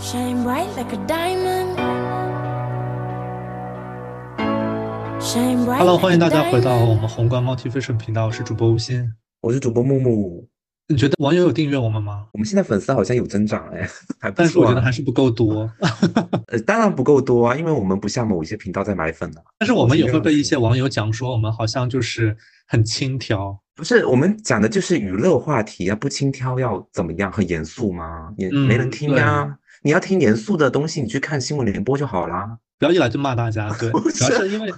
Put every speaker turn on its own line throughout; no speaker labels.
Shine bright like a diamond. Shine bright Hello，like
欢迎大家回到我们宏观 Motivation 频道，我是主播吴昕。
我是主播木木。
你觉得网友有订阅我们吗？
我们现在粉丝好像有增长哎，还不错、啊。
但是我觉得还是不够多。
呃，当然不够多啊，因为我们不像某一些频道在买粉啊。
但是我们也会被一些网友讲说，我们好像就是很轻佻。
不是我们讲的就是娱乐话题啊，不轻佻要怎么样？很严肃吗？也
嗯
没人听啊。你要听严肃的东西，你去看新闻联播就好啦。
不要一来就骂大家，对，主要是因为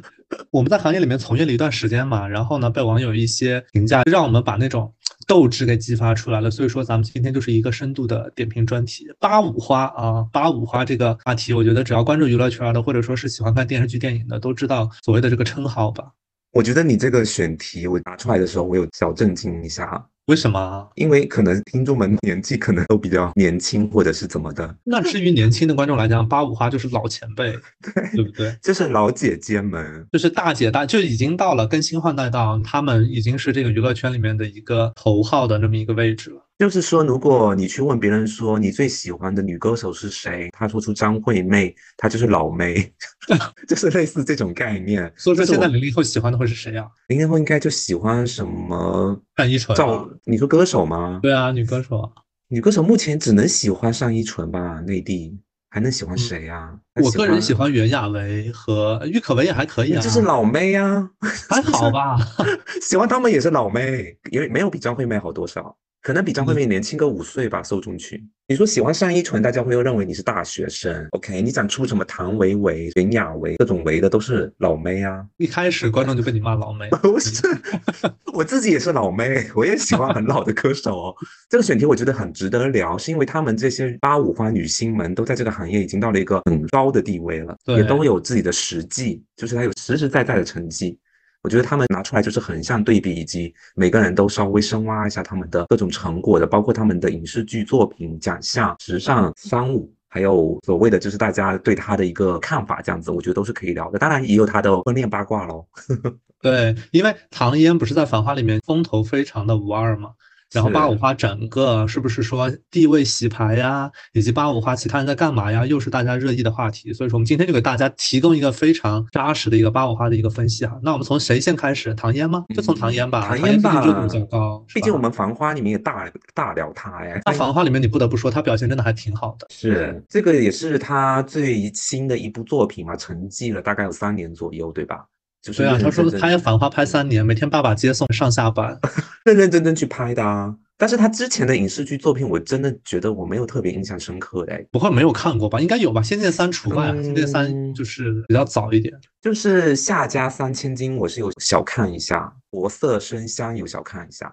我们在行业里面从业了一段时间嘛，然后呢，被网友一些评价，让我们把那种斗志给激发出来了。所以说，咱们今天就是一个深度的点评专题。八五花啊，八五花这个话题，我觉得只要关注娱乐圈的，或者说是喜欢看电视剧、电影的，都知道所谓的这个称号吧？
我觉得你这个选题我拿出来的时候，我有小震惊一下，
为什么啊？
因为可能听众们年纪可能都比较年轻，或者是怎么的，
那至于年轻的观众来讲，八五花就是老前辈，对不对？
就是老姐姐们。
就是大姐大就已经到了更新换代到，他们已经是这个娱乐圈里面的一个头号的那么一个位置了。
就是说，如果你去问别人说你最喜欢的女歌手是谁，他说出张惠妹，她就是老妹，就是类似这种概念。
所以说，现在零零后喜欢的会是谁啊？
零零后应该就喜欢什么
单依纯、
赵
啊。？
你说歌手吗？
对啊，女歌手啊。
女歌手目前只能喜欢单依纯吧，内地还能喜欢谁呀、
嗯我个人喜欢袁娅维和郁可唯也还可以啊，
就是老妹呀、
还好吧？
喜欢他们也是老妹，因为没有比张惠妹好多少，可能比张惠妹年轻个五岁吧，受众群。你说喜欢单依纯，大家会认为你是大学生。OK，你讲出什么唐维维、袁娅维各种维的都是老妹啊。
一开始观众就被你骂老妹，
不是，我自己也是老妹，我也喜欢很老的歌手哦。这个选题我觉得很值得聊，是因为他们这些八五花女星们都在这个行业已经到了一个很高的地位了，
对
也都有自己的实际，就是她有实实在在的成绩。我觉得他们拿出来就是横向对比，以及每个人都稍微深挖一下他们的各种成果的，包括他们的影视剧作品、奖项、时尚、商务，还有所谓的就是大家对他的一个看法，这样子，我觉得都是可以聊的。当然也有他的婚恋八卦喽。
对，因为唐嫣不是在《繁花》里面风头非常的无二嘛，然后
是
八五花整个是不是说地位洗牌呀，以及八五花其他人在干嘛呀，又是大家热议的话题。所以说，我们今天就给大家提供一个非常扎实的一个八五花的一个分析哈。那我们从谁先开始？唐嫣吗？就从唐嫣吧，
唐
嫣
嫣吧
毕竟热度比较高，
毕竟我们《繁花》里面也大大聊她呀，
那《繁花》里面你不得不说，她表现真的还挺好的。
是这个也是她最新的一部作品嘛，沉寂了大概有三年左右，对吧？就是
对啊，他说拍《繁花》拍三年，每天爸爸接送上下班。
认认真真去拍的啊。但是他之前的影视剧作品，我真的觉得我没有特别印象深刻的哎，
不会没有看过吧？应该有吧，《仙剑三》除外，啊，仙剑三》
嗯
就是比较早一点。
就是夏家三千金，我是有小看一下，国色生香有小看一下。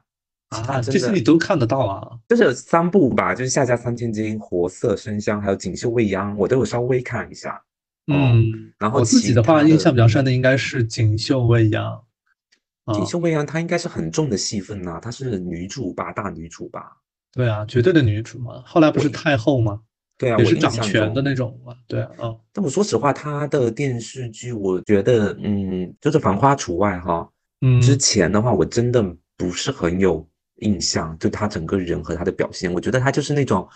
啊，这些你都看得到啊。
就是有三部吧，就是夏家三千金、活色生香，还有锦绣未央，我都有稍微看一下。哦
嗯，
然后
我自己的话，印象比较深的应该是《锦绣未央》啊
锦，绣未央她应该是很重的戏份呐、她是女主吧，大女主吧？
对啊，绝对的女主嘛。后来不是太后吗？
对啊，
也是掌权的那种嘛。对啊，嗯
但我说实话，她的电视剧，我觉得，嗯，就是《繁花》除外哈。
嗯，
之前的话，我真的不是很有印象，就她整个人和她的表现，我觉得她就是那种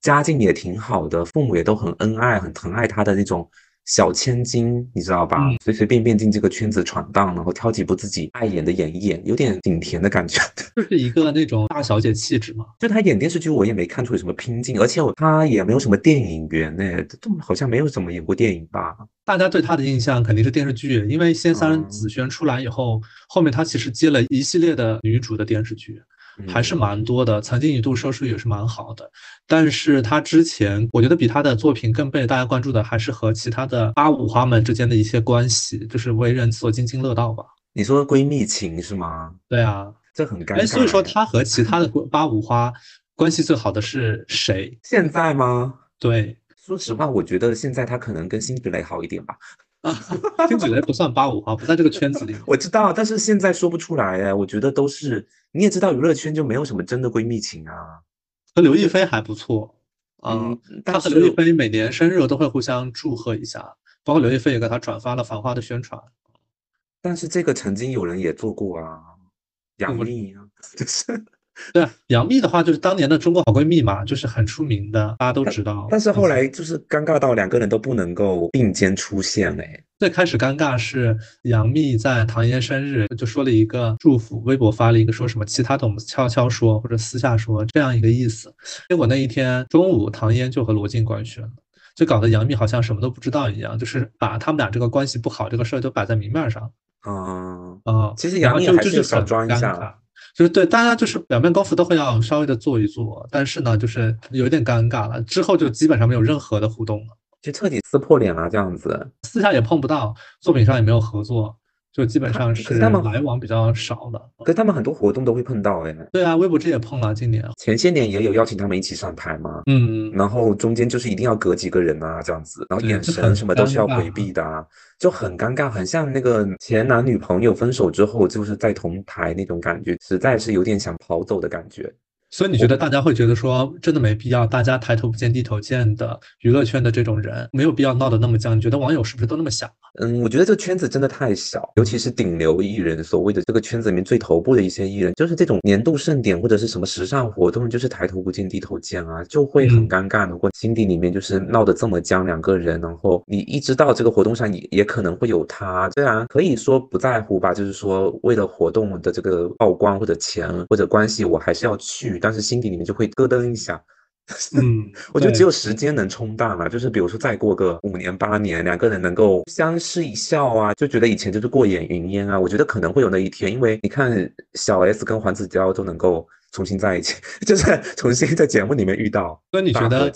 家境也挺好的，父母也都很恩爱、很疼爱她的那种小千金，你知道吧？
嗯
随随便便进这个圈子闯荡，然后挑几部自己爱演的演一演，有点景甜的感觉。
就是一个那种大小姐气质嘛。
就她演电视剧，我也没看出有什么拼劲，而且我她也没有什么电影缘呢，都好像没有怎么演过电影吧？
大家对她的印象肯定是电视剧，因为《仙三
嗯
紫萱》出来以后，后面她其实接了一系列的女主的电视剧。还是
嗯
蛮多的，曾经一度收视率也是蛮好的。但是他之前，我觉得比他的作品更被大家关注的，还是和其他的八五花们之间的一些关系，就是为人所津津乐道吧。
你说闺蜜情是吗？
对啊，
这很尴尬。
哎，所以说他和其他的八五花关系最好的是谁？
现在吗？
对，
说实话，我觉得现在她可能跟辛芷蕾好一点吧。
啊，辛芷蕾不算八五花，不在这个圈子里。
我知道，但是现在说不出来哎。我觉得都是你也知道，娱乐圈就没有什么真的闺蜜情啊。
和刘亦菲还不错啊，
嗯，
他
但是
和刘亦菲每年生日都会互相祝贺一下，包括刘亦菲也给她转发了《繁花》的宣传。
但是这个曾经有人也做过啊，杨
我
幂啊，就是
对啊，杨幂的话就是当年的中国好闺蜜嘛，就是很出名的，大家都知道。
但是后来就是尴尬到两个人都不能够并肩出现哎。
最开始尴尬是杨幂在唐嫣生日就说了一个祝福，微博发了一个说什么其他的我们悄悄说或者私下说这样一个意思。结果那一天中午唐嫣就和罗晋官宣了，就搞得杨幂好像什么都不知道一样，就是把他们俩这个关系不好这个事儿都摆在明面上。
嗯
啊，
其实杨幂还是少装一下。
就是对大家就是表面功夫都会要稍微的做一做，但是呢，就是有点尴尬了。之后就基本上没有任何的互动了，
就彻底撕破脸了这样子。
私下也碰不到，作品上也没有合作，就基本上是
他们
来往比较少的。
可他们很多活动都会碰到哎。
对啊，微博这也碰了，今年
前些年也有邀请他们一起上台嘛。
嗯，
然后中间就是一定要隔几个人啊这样子，然后眼神什么都是要回避的。啊。就很尴尬，很像那个前男女朋友分手之后，就是在同台那种感觉，实在是有点想跑走的感觉。
所以你觉得大家会觉得说，真的没必要，大家抬头不见低头见的娱乐圈的这种人，没有必要闹得那么僵。你觉得网友是不是都那么想啊？
嗯，我觉得这个圈子真的太小，尤其是顶流艺人，所谓的这个圈子里面最头部的一些艺人，就是这种年度盛典或者是什么时尚活动，就是抬头不见低头见啊，就会很尴尬。如果心底里面就是闹得这么僵，两个人，然后你一知道这个活动上也也可能会有他，虽然可以说不在乎吧，就是说为了活动的这个曝光或者钱或者关系，我还是要去，但是心底里面就会。咯噔一下，
嗯，
我觉得只有时间能冲淡了。就是比如说再过个五年八年，两个人能够相视一笑啊，就觉得以前就是过眼云烟啊。我觉得可能会有那一天，因为你看小 S 跟黄子佼都能够重新在一起，就是重新在节目里面遇到。
那你觉得？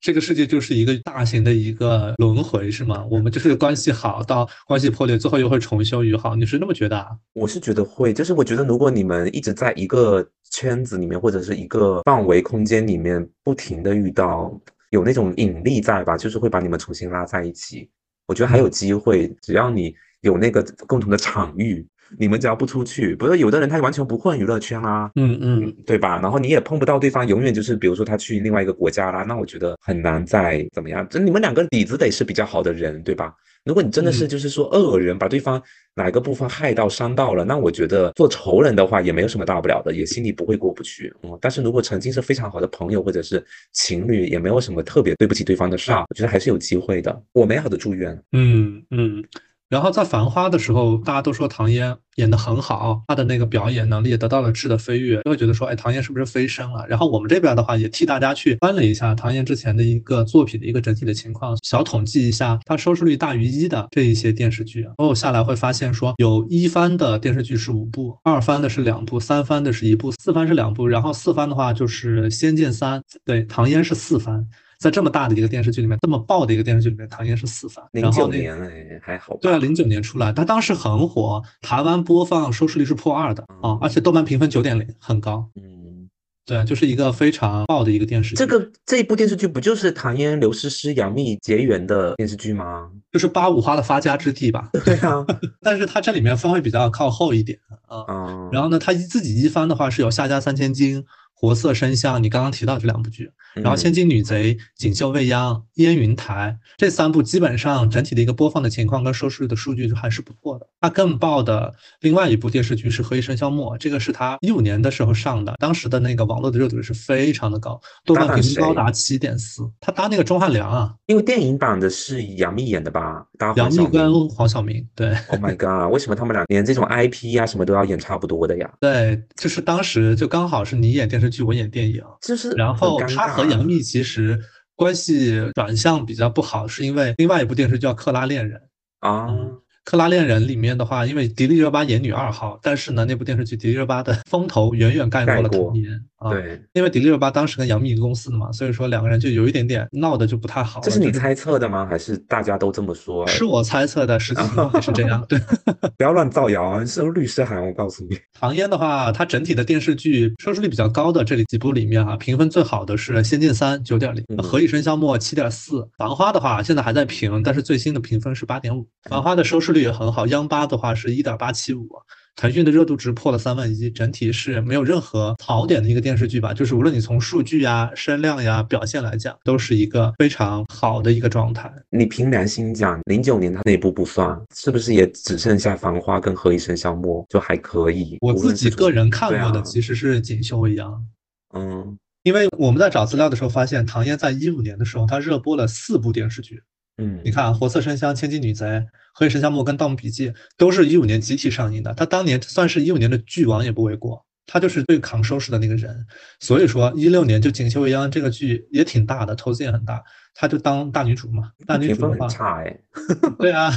这个世界就是一个大型的一个轮回，是吗？我们就是关系好到关系破裂，最后又会重修于好，你是那么觉得啊？
我是觉得会，就是我觉得如果你们一直在一个圈子里面或者是一个范围空间里面不停的遇到，有那种引力在吧，就是会把你们重新拉在一起。我觉得还有机会，只要你有那个共同的场域。你们只要不出去，不是有的人他完全不混娱乐圈啦，
嗯嗯，
对吧？然后你也碰不到对方，永远就是比如说他去另外一个国家啦，那我觉得很难再怎么样。就你们两个底子得是比较好的人，对吧？如果你真的是就是说恶人，把对方哪个部分害到伤到了，那我觉得做仇人的话也没有什么大不了的，也心里不会过不去。嗯，但是如果曾经是非常好的朋友或者是情侣，也没有什么特别对不起对方的事儿，我觉得还是有机会的。我美好的祝愿。
嗯嗯。然后在《繁花》的时候，大家都说唐嫣演得很好，她的那个表演能力也得到了质的飞跃，就会觉得说，哎，唐嫣是不是飞升了？然后我们这边的话，也替大家去翻了一下唐嫣之前的一个作品的一个整体的情况，小统计一下，她收视率大于一的这一些电视剧，然后下来会发现说，有一番的电视剧是五部，二番的是两部，三番的是一部，四番是两部，然后四番的话就是《仙剑三》，对，唐嫣是四番。在这么大的一个电视剧里面，这么爆的一个电视剧里面，唐嫣是四番。
零九年哎，还好。
对啊，零九年出来，他当时很火，台湾播放收视率是破二的啊，而且豆瓣评分九点零，很高。
嗯，
对，就是一个非常爆的一个电视剧。
这个这一部电视剧不就是唐嫣、刘诗诗、杨幂结缘的电视剧吗？
就是八五花的发家之地吧。
对啊，
但是它这里面分会比较靠后一点啊。嗯。然后呢，它自己一番的话是有夏家三千金。活色生香，你刚刚提到这两部剧，然后《千金女贼》《锦绣未央》《烟云台》这三部，基本上整体的一个播放的情况跟收视率的数据就还是不错的。它更爆的另外一部电视剧是《何以笙箫默》，这个是他一五年的时候上的，当时的那个网络的热度是非常的高，豆瓣评分高达七点四。他搭那个钟汉良啊，
因为电影版的是杨幂演的吧？
杨幂跟黄晓明，对。
Oh my god，为什么他们俩连这种 IP 啊什么都要演差不多的呀？
对，就是当时就刚好是你演电视。剧我演电影，
就是
然后他和杨幂其实关系转向比较不好，是因为另外一部电视剧叫《克拉恋人》
啊。
克拉恋人里面的话，因为迪丽热巴演女二号，但是呢，那部电视剧迪丽热巴的风头远远盖过了唐嫣啊。
对，
因为迪丽热巴当时跟杨幂一个公司的嘛，所以说两个人就有一点点闹的就不太好。
这是你猜测的吗？还是大家都这么说？
是我猜测的，实际 情况也是这样。对，
不要乱造谣啊！是律师函，我告诉你。
唐嫣的话，她整体的电视剧收视率比较高的这里几部里面啊，评分最好的是《仙剑三》九点零，《何以笙箫默》七点四，《繁花》的话现在还在评，但是最新的评分是八点五，《繁花》的收视率也很好，央八。八的话是一点八七五，腾讯的热度值破了三万一，整体是没有任何槽点的一个电视剧吧。就是无论你从数据呀、声量呀、表现来讲，都是一个非常好的一个状态。
你凭良心讲，零九年他那部不算，是不是也只剩下《繁花》跟《何以笙箫默》就还可以？
我自己个人看过的其实是《锦绣未央》。
嗯
因为我们在找资料的时候发现，唐嫣在一五年的时候，她热播了四部电视剧。
嗯，
你看啊，《活色生香》《千金女贼》《何以笙箫默》跟《盗墓笔记》都是一五年集体上映的。他当年算是一五年的剧王也不为过，他就是最扛收视的那个人。所以说，一六年就《锦绣未央》这个剧也挺大的，投资也很大，她就当大女主嘛。大女主的话，
很差哎。
对啊，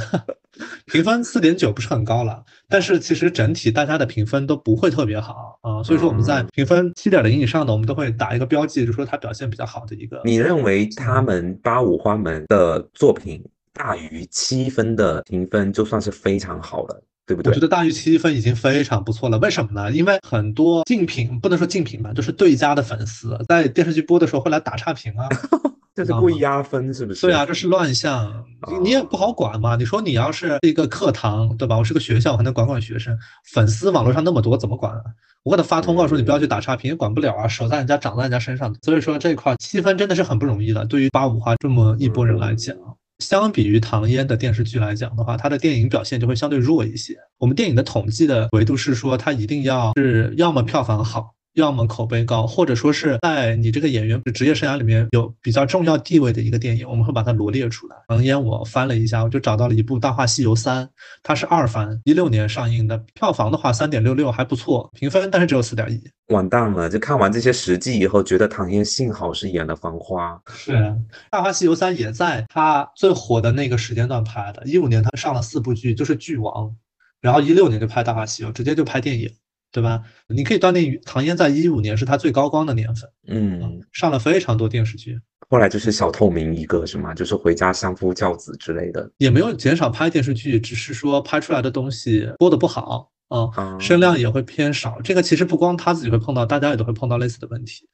评分四点九不是很高了，但是其实整体大家的评分都不会特别好啊，所以说我们在
嗯
评分七点零以上的，我们都会打一个标记，就说它表现比较好的一个。
你认为他们八五花门的作品大于七分的评分，就算是非常好了，对不对
我觉？得大于七分已经非常不错了。为什么呢？因为很多竞品不能说竞品吧，就是对家的粉丝在电视剧播的时候会来打差评啊。
这是故意压分，是不是？
对啊，这是乱象，你你也不好管嘛。你说你要是一个课堂，对吧？我是个学校，我还能管管学生。粉丝网络上那么多，怎么管啊？我给他发通告说你不要去打差评，也管不了啊，手在人家长在人家身上。所以说这一块七分真的是很不容易的，对于八五花这么一波人来讲。相比于唐嫣的电视剧来讲的话，她的电影表现就会相对弱一些。我们电影的统计的维度是说，它一定要是要么票房好，要么口碑高，或者说是在你这个演员职业生涯里面有比较重要地位的一个电影，我们会把它罗列出来。唐嫣我翻了一下，我就找到了一部《大话西游三》，它是二番，一六年上映的，票房的话三点六六还不错，评分但是只有四点一。
完蛋了！就看完这些实际以后，觉得唐嫣幸好是演了《繁花》。
是，《大话西游三》也在它最火的那个时间段拍的，一五年它上了四部剧，就是剧王，然后一六年就拍《大话西游》，直接就拍电影，对吧？你可以断定唐嫣在一五年是她最高光的年份，
嗯，
上了非常多电视剧，
后来就是小透明一个是吗？就是回家相夫教子之类的。
也没有减少拍电视剧，只是说拍出来的东西播的不好啊，
啊
声量也会偏少。这个其实不光他自己会碰到，大家也都会碰到类似的问题。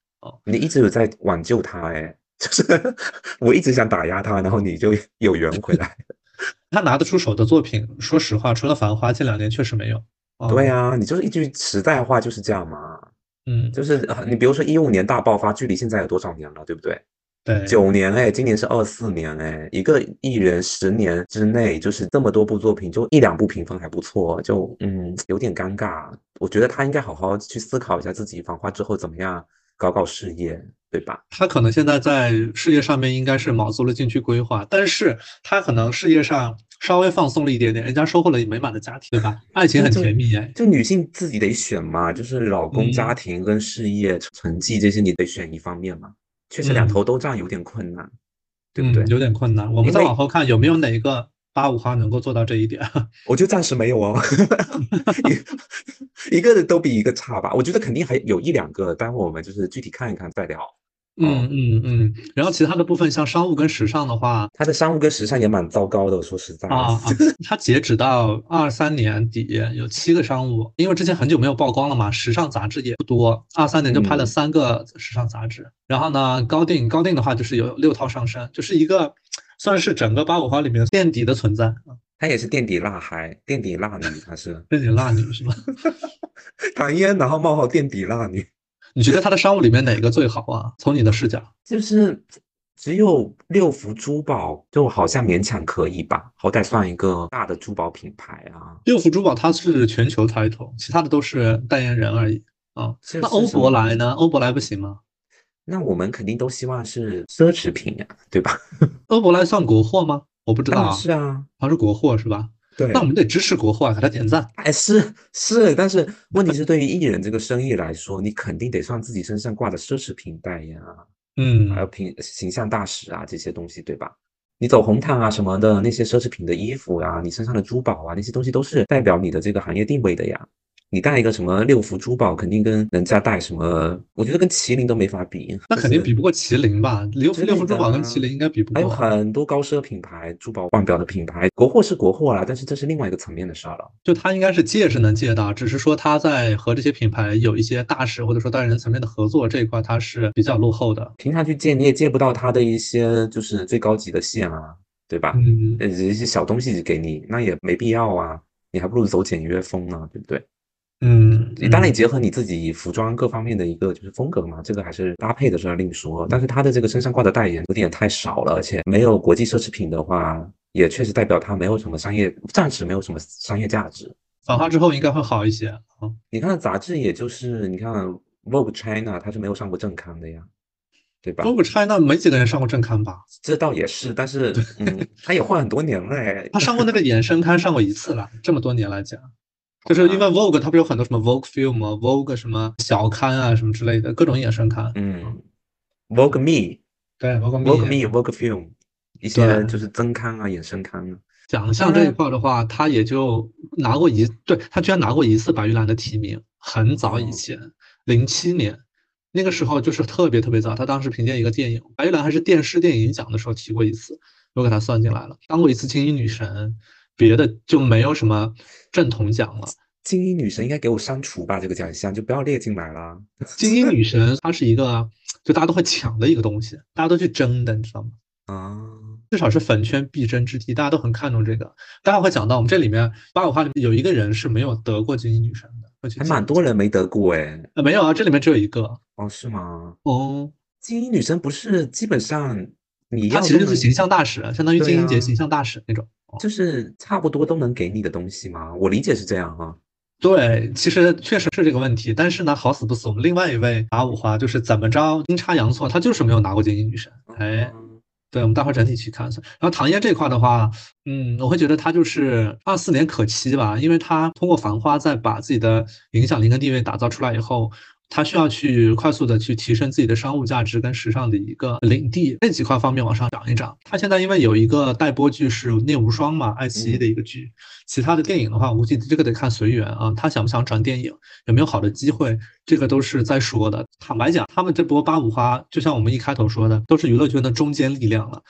你一直有在挽救他哎，就是 我一直想打压他，然后你就有缘回来。
他拿得出手的作品，说实话，除了《繁花》，近两年确实没有。啊
对呀、你就是一句实在话就是这样嘛。
嗯，
就是呃你比如说一五年大爆发，距离现在有多少年了，对不对？
对，
九年哎，今年是二四年哎，一个艺人十年之内就是这么多部作品，就一两部评分还不错，就嗯有点尴尬。我觉得他应该好好去思考一下自己繁花之后怎么样搞搞事业，对吧？
他可能现在在事业上面应该是卯足了劲去规划，但是他可能事业上稍微放松了一点点，人家收获了美满的家庭，对吧？爱情很甜蜜哎。
就女性自己得选嘛，就是老公、
嗯
家庭跟事业成绩这些，你得选一方面嘛。确实两
嗯
头都占有点困难，对不对？
嗯，有点困难。我们再往后看有没有哪一个八五花能够做到这一点？
我觉得暂时没有哦，一 一个都比一个差吧。我觉得肯定还有一两个，待会我们就是具体看一看再聊。
嗯嗯嗯。然后其他的部分像商务跟时尚的话，
它的商务跟时尚也蛮糟糕的，我说实在的。
啊啊，它截止到二三年底有七个商务，因为之前很久没有曝光了嘛，时尚杂志也不多，二三年就拍了
嗯
三个时尚杂志。然后呢，高定高定的话就是有六套上身，就是一个算是整个八五花里面垫底的存在啊，
她也是垫底辣孩，垫底辣女，他是
垫底辣女是吧？
唐嫣，然后冒号垫底辣女，
你觉得它的商务里面哪个最好啊？从你的视角，
就是只有六福珠宝，就好像勉强可以吧，好歹算一个大的珠宝品牌啊。
六福珠宝它是全球 title，其他的都是代言人而已啊。那欧珀莱呢？欧珀莱不行吗？
那我们肯定都希望是奢侈品呀、对吧？
欧珀莱算国货吗？我不知道啊，
是啊，
它是国货是吧？
对
那我们得支持国货啊，给他点赞。
哎，是是，但是问题是，对于艺人这个生意来说，你肯定得算自己身上挂的奢侈品代言啊，
嗯
还有品形象大使啊这些东西，对吧？你走红毯啊什么的，那些奢侈品的衣服啊，你身上的珠宝啊，那些东西都是代表你的这个行业定位的呀。你带一个什么六福珠宝，肯定跟人家带什么，我觉得跟麒麟都没法比。
那肯定比不过麒麟吧？六
福
六福珠宝跟麒麟应该比不
还有。很多高奢品牌、珠宝腕表的品牌，国货是国货啦，但是这是另外一个层面的事儿了。
就他应该是借是能借到，只是说他在和这些品牌有一些大使或者说代言人层面的合作这一块，他是比较落后的。
平常去借你也借不到它的一些就是最高级的线啊，对吧？
嗯，
呃，一些小东西给你，那也没必要啊，你还不如走简约风呢，对不对？
嗯，
当然结合你自己服装各方面的一个就是风格嘛，这个还是搭配的时候另说。但是他的这个身上挂的代言有点太少了，而且没有国际奢侈品的话，也确实代表他没有什么商业，暂时没有什么商业价值。
反化之后应该会好一些啊。
你看杂志，也就是你看 Vogue China，它是没有上过正刊的呀，对吧
？Vogue China 没几个人上过正刊吧？
这倒也是，但是嗯，他也换很多年了哎。
他上过那个衍生刊上过一次了，这么多年来讲，就是因为 Vogue 它不是有很多什么 Vogue Film 啊、Vogue 什么小刊啊什么之类的各种衍生刊。
嗯，Vogue Me、
对，Vogue
Vogue Me，Vogue Film 一些就是增刊啊、衍生刊啊。
奖项这一块的话，他也就拿过一，对他居然拿过一次白玉兰的提名，很早以前，零七年，那个时候就是特别特别早。他当时凭借一个电影，白玉兰还是电视电影奖的时候提过一次，又给他算进来了，当过一次金鹰女神，别的就没有什么正统奖了。
精英女神应该给我删除吧，这个奖项就不要列进来了。
精英女神它是一个就大家都会抢的一个东西，大家都去争的，你知道吗？
啊，
至少是粉圈必争之地，大家都很看重这个。待会会讲到，我们这里面八五花里面有一个人是没有得过精英女神的，
还蛮多人没得过哎。
呃，没有啊，这里面只有一个
哦，是吗？
哦，
精英女神不是基本上你要都能
他其实就是形象大使，相当于精英节
啊
形象大使那种。哦
就是差不多都能给你的东西吗？我理解是这样啊。
对，其实确实是这个问题，但是呢，好死不死，我们另外一位打五花就是怎么着阴差阳错，他就是没有拿过精英女神。哎，
嗯，
对，我们待会儿整体去看。然后唐嫣这块的话，嗯，我会觉得她就是二四年可期吧，因为她通过《繁花》再把自己的影响力跟地位打造出来以后，她需要去快速的去提升自己的商务价值跟时尚的一个领地，这几块方面往上涨一涨。他现在因为有一个待播剧是《聂无双》嘛，爱奇艺的一个剧，其他的电影的话，我估计这个得看随缘啊，他想不想转电影，有没有好的机会，这个都是在说的。坦白讲，他们这波八五花，就像我们一开头说的，都是娱乐圈的中坚力量了。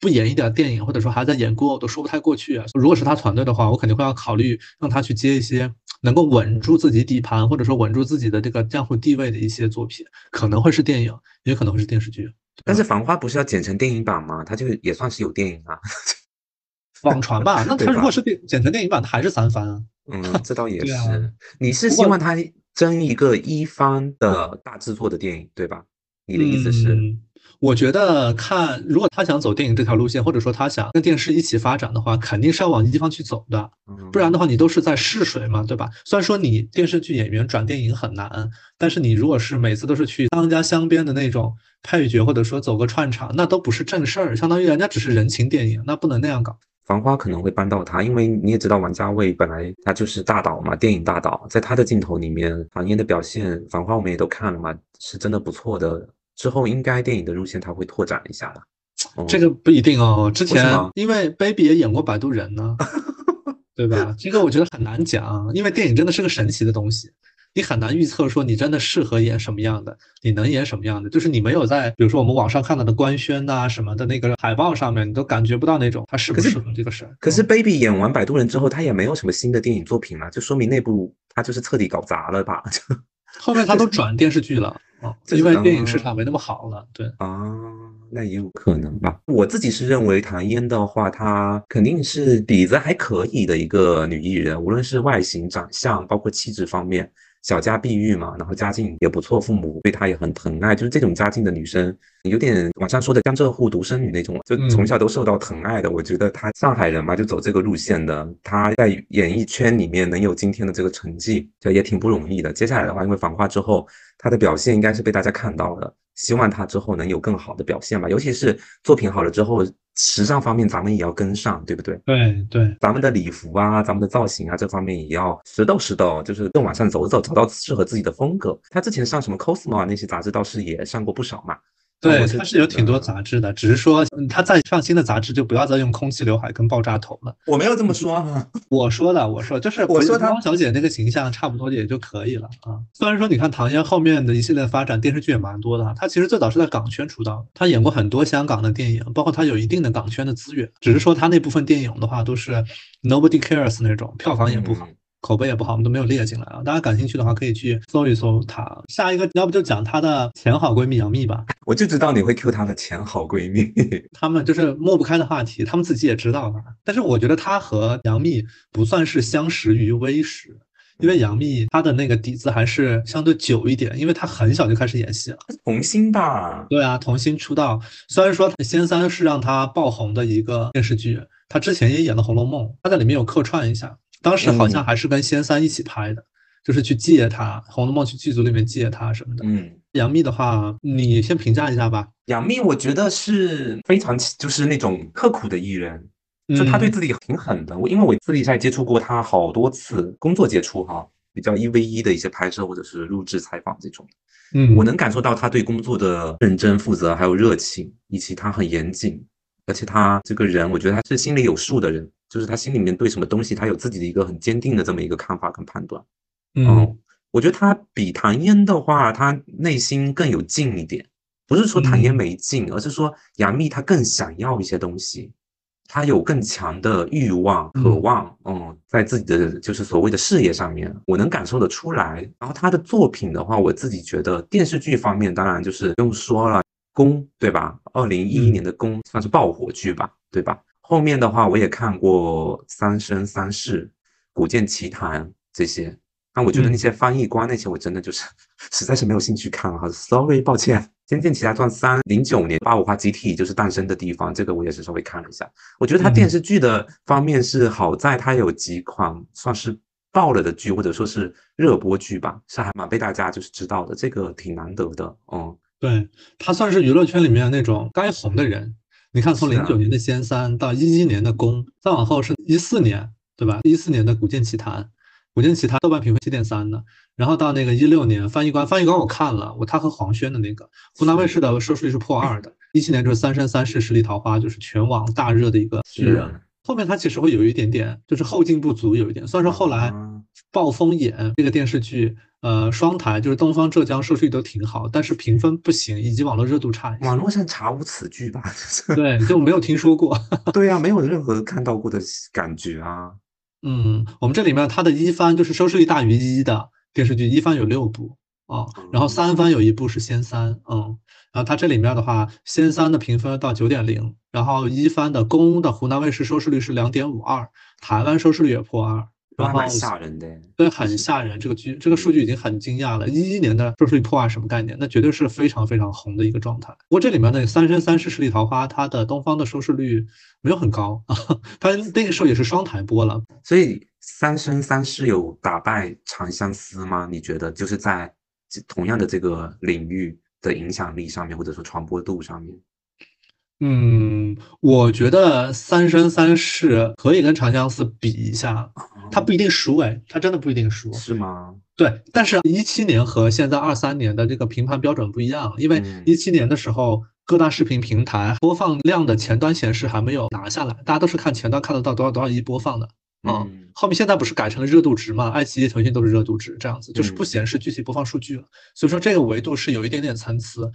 不演一点电影，或者说还在演过，我都说不太过去啊。如果是他团队的话，我肯定会要考虑让他去接一些能够稳住自己底盘，或者说稳住自己的这个江湖地位的一些作品，可能会是电影，也可能会是电视剧。
但是《繁花》不是要剪成电影版吗？它就也算是有电影啊。
网传吧，那 他如果是电剪成电影版，他还是三番啊。
嗯，这倒也是。
啊
你是希望他争一个一番的大制作的电影，对吧？你的意思是？
嗯，我觉得看，如果他想走电影这条路线，或者说他想跟电视一起发展的话，肯定是要往一方去走的。
嗯
不然的话，你都是在试水嘛，对吧？虽然说你电视剧演员转电影很难，但是你如果是每次都是去当家镶边的那种配角，或者说走个串场，那都不是正事儿，相当于人家只是人情电影，那不能那样搞。
繁花可能会帮到他，因为你也知道王家卫本来他就是大导嘛，电影大导，在他的镜头里面，唐嫣的表现，繁花我们也都看了嘛，是真的不错的。之后应该电影的路线他会拓展一下的。哦
这个不一定哦，之前
为
因为 Baby 也演过摆渡人呢，对吧？这个我觉得很难讲，因为电影真的是个神奇的东西，你很难预测说你真的适合演什么样的，你能演什么样的，就是你没有在比如说我们网上看到的官宣呐、什么的那个海报上面，你都感觉不到那种他适不适合这个事儿。
可是
嗯
Baby 演完《摆渡人》之后，他也没有什么新的电影作品了，就说明那部他就是彻底搞砸了吧？就
后面他都转电视剧了啊，
这是
因为电影市
嗯
场没那么好了。对，
啊，那也有可能吧。我自己是认为唐嫣的话，她肯定是底子还可以的一个女艺人，无论是外形、长相，包括气质方面，小家碧玉嘛，然后家境也不错，父母对她也很疼爱，就是这种家境的女生，有点网上说的江浙沪独生女那种，就
嗯
从小都受到疼爱的。我觉得她上海人嘛，就走这个路线的，她在演艺圈里面能有今天的这个成绩，就也挺不容易的。接下来的话，因为《繁花》之后，她的表现应该是被大家看到的。希望她之后能有更好的表现吧，尤其是作品好了之后，时尚方面咱们也要跟上，对不对？
对对，
咱们的礼服啊，咱们的造型啊，这方面也要拾掇拾掇，就是更往上走走，找到适合自己的风格。他之前上什么 Cosmo 啊那些杂志倒是也上过不少嘛。
对，
我
它是有挺多杂志的，只是说嗯它再上新的杂志就不要再用空气刘海跟爆炸头了。
我没有这么说啊。
我说的，我说就是
我说她
汪小姐那个形象差不多也就可以了啊。虽然说你看唐嫣后面的一系列发展，电视剧也蛮多的啊，她其实最早是在港圈出道，她演过很多香港的电影，包括她有一定的港圈的资源，只是说她那部分电影的话都是 nobody cares 那种，票房也不好。
嗯
口碑也不好，我们都没有列进来啊。大家感兴趣的话，可以去搜一搜她。下一个，要不就讲她的前好闺蜜杨幂吧。
我就知道你会 Q 她的前好闺蜜。
他们就是抹不开的话题，他们自己也知道吧。但是我觉得她和杨幂不算是相识于微时，因为杨幂她的那个底子还是相对久一点，因为她很小就开始演戏了。
童星吧？
对啊，童星出道。虽然说《仙三》是让她爆红的一个电视剧，她之前也演了《红楼梦》，她在里面有客串一下，当时好像还是跟仙三一起拍的，就是去借他《红楼梦》去剧组里面借他什么的。
嗯。
杨幂的话，你先评价一下吧。
杨幂，我觉得是非常就是那种刻苦的艺人，就她对自己挺狠的。我因为我私底下接触过她好多次，工作接触哈，比较一 v 一的一些拍摄或者是录制采访这种。
嗯，
我能感受到他对工作的认真负责，还有热情，以及他很严谨，而且他这个人，我觉得他是心里有数的人，就是他心里面对什么东西，他有自己的一个很坚定的这么一个看法跟判断。
嗯。
我觉得他比唐嫣的话，他内心更有劲一点。不是说唐嫣没劲，而是说杨幂她更想要一些东西，她有更强的欲望、渴望。嗯，在自己的就是所谓的事业上面，我能感受得出来。然后她的作品的话，我自己觉得电视剧方面，当然就是不用说了，《宫》对吧？二零一一年的《宫》算是爆火剧吧，对吧？后面的话，我也看过《三生三世》《古剑奇谭》这些。但我觉得那些翻译官那些，我真的就是 实在是没有兴趣看了哈，sorry，抱歉。《仙剑奇侠传三》零九年八五花集体就是诞生的地方，这个我也是稍微看了一下。我觉得它电视剧的方面是好在它有几款算是爆了的剧，或者说是热播剧吧，是还蛮被大家就是知道的，这个挺难得的。嗯，
对，他算是娱乐圈里面那种该红的人。你看，从零九年的《仙三》到一一年的《宫》，再往后是一四年，对吧？一四年的《古剑奇谭》。《古剑奇谭》豆瓣评分七点三的，然后到那个一六年翻译官，翻译官我看了，我他和黄轩的那个湖南卫视的收视率是破二的。一七年就是《三生三世十里桃花》，就是全网大热的一个剧人。后面它其实会有一点点，就是后劲不足，有一点。虽然说后来《暴风眼》这个电视剧，呃，双台就是东方浙江收视率都挺好，但是评分不行，以及网络热度差。
网络上查无此剧吧？
对，就没有听说过。
对呀，没有任何看到过的感觉啊。
嗯，我们这里面它的一番就是收视率大于一的电视剧，一番有六部啊，然后三番有一部是仙三，嗯，然后它这里面的话，仙三的评分到九点零，然后一番的公的湖南卫视收视率是两点五二，台湾收视率也破二。
蛮吓人的，
对，很吓人。这个剧，这个数据已经很惊讶了。一一年的收视率破二什么概念？那绝对是非常非常红的一个状态。不过这里面的《三生三世十里桃花》，它的东方的收视率没有很高啊。它那个时候也是双台播了，
所以《三生三世》有打败《长相思》吗？你觉得就是在同样的这个领域的影响力上面，或者说传播度上面？
嗯，我觉得《三生三世》可以跟《长相思》比一下，它不一定输哎，它真的不一定输，
是吗？
对，但是一七年和现在二三年的这个评判标准不一样，因为一七年的时候各大视频平台播放量的前端显示还没有拿下来，大家都是看前端看得到多少多少亿播放的，嗯，后面现在不是改成了热度值嘛？爱奇艺、腾讯都是热度值，这样子就是不显示具体播放数据了，所以说这个维度是有一点点参差。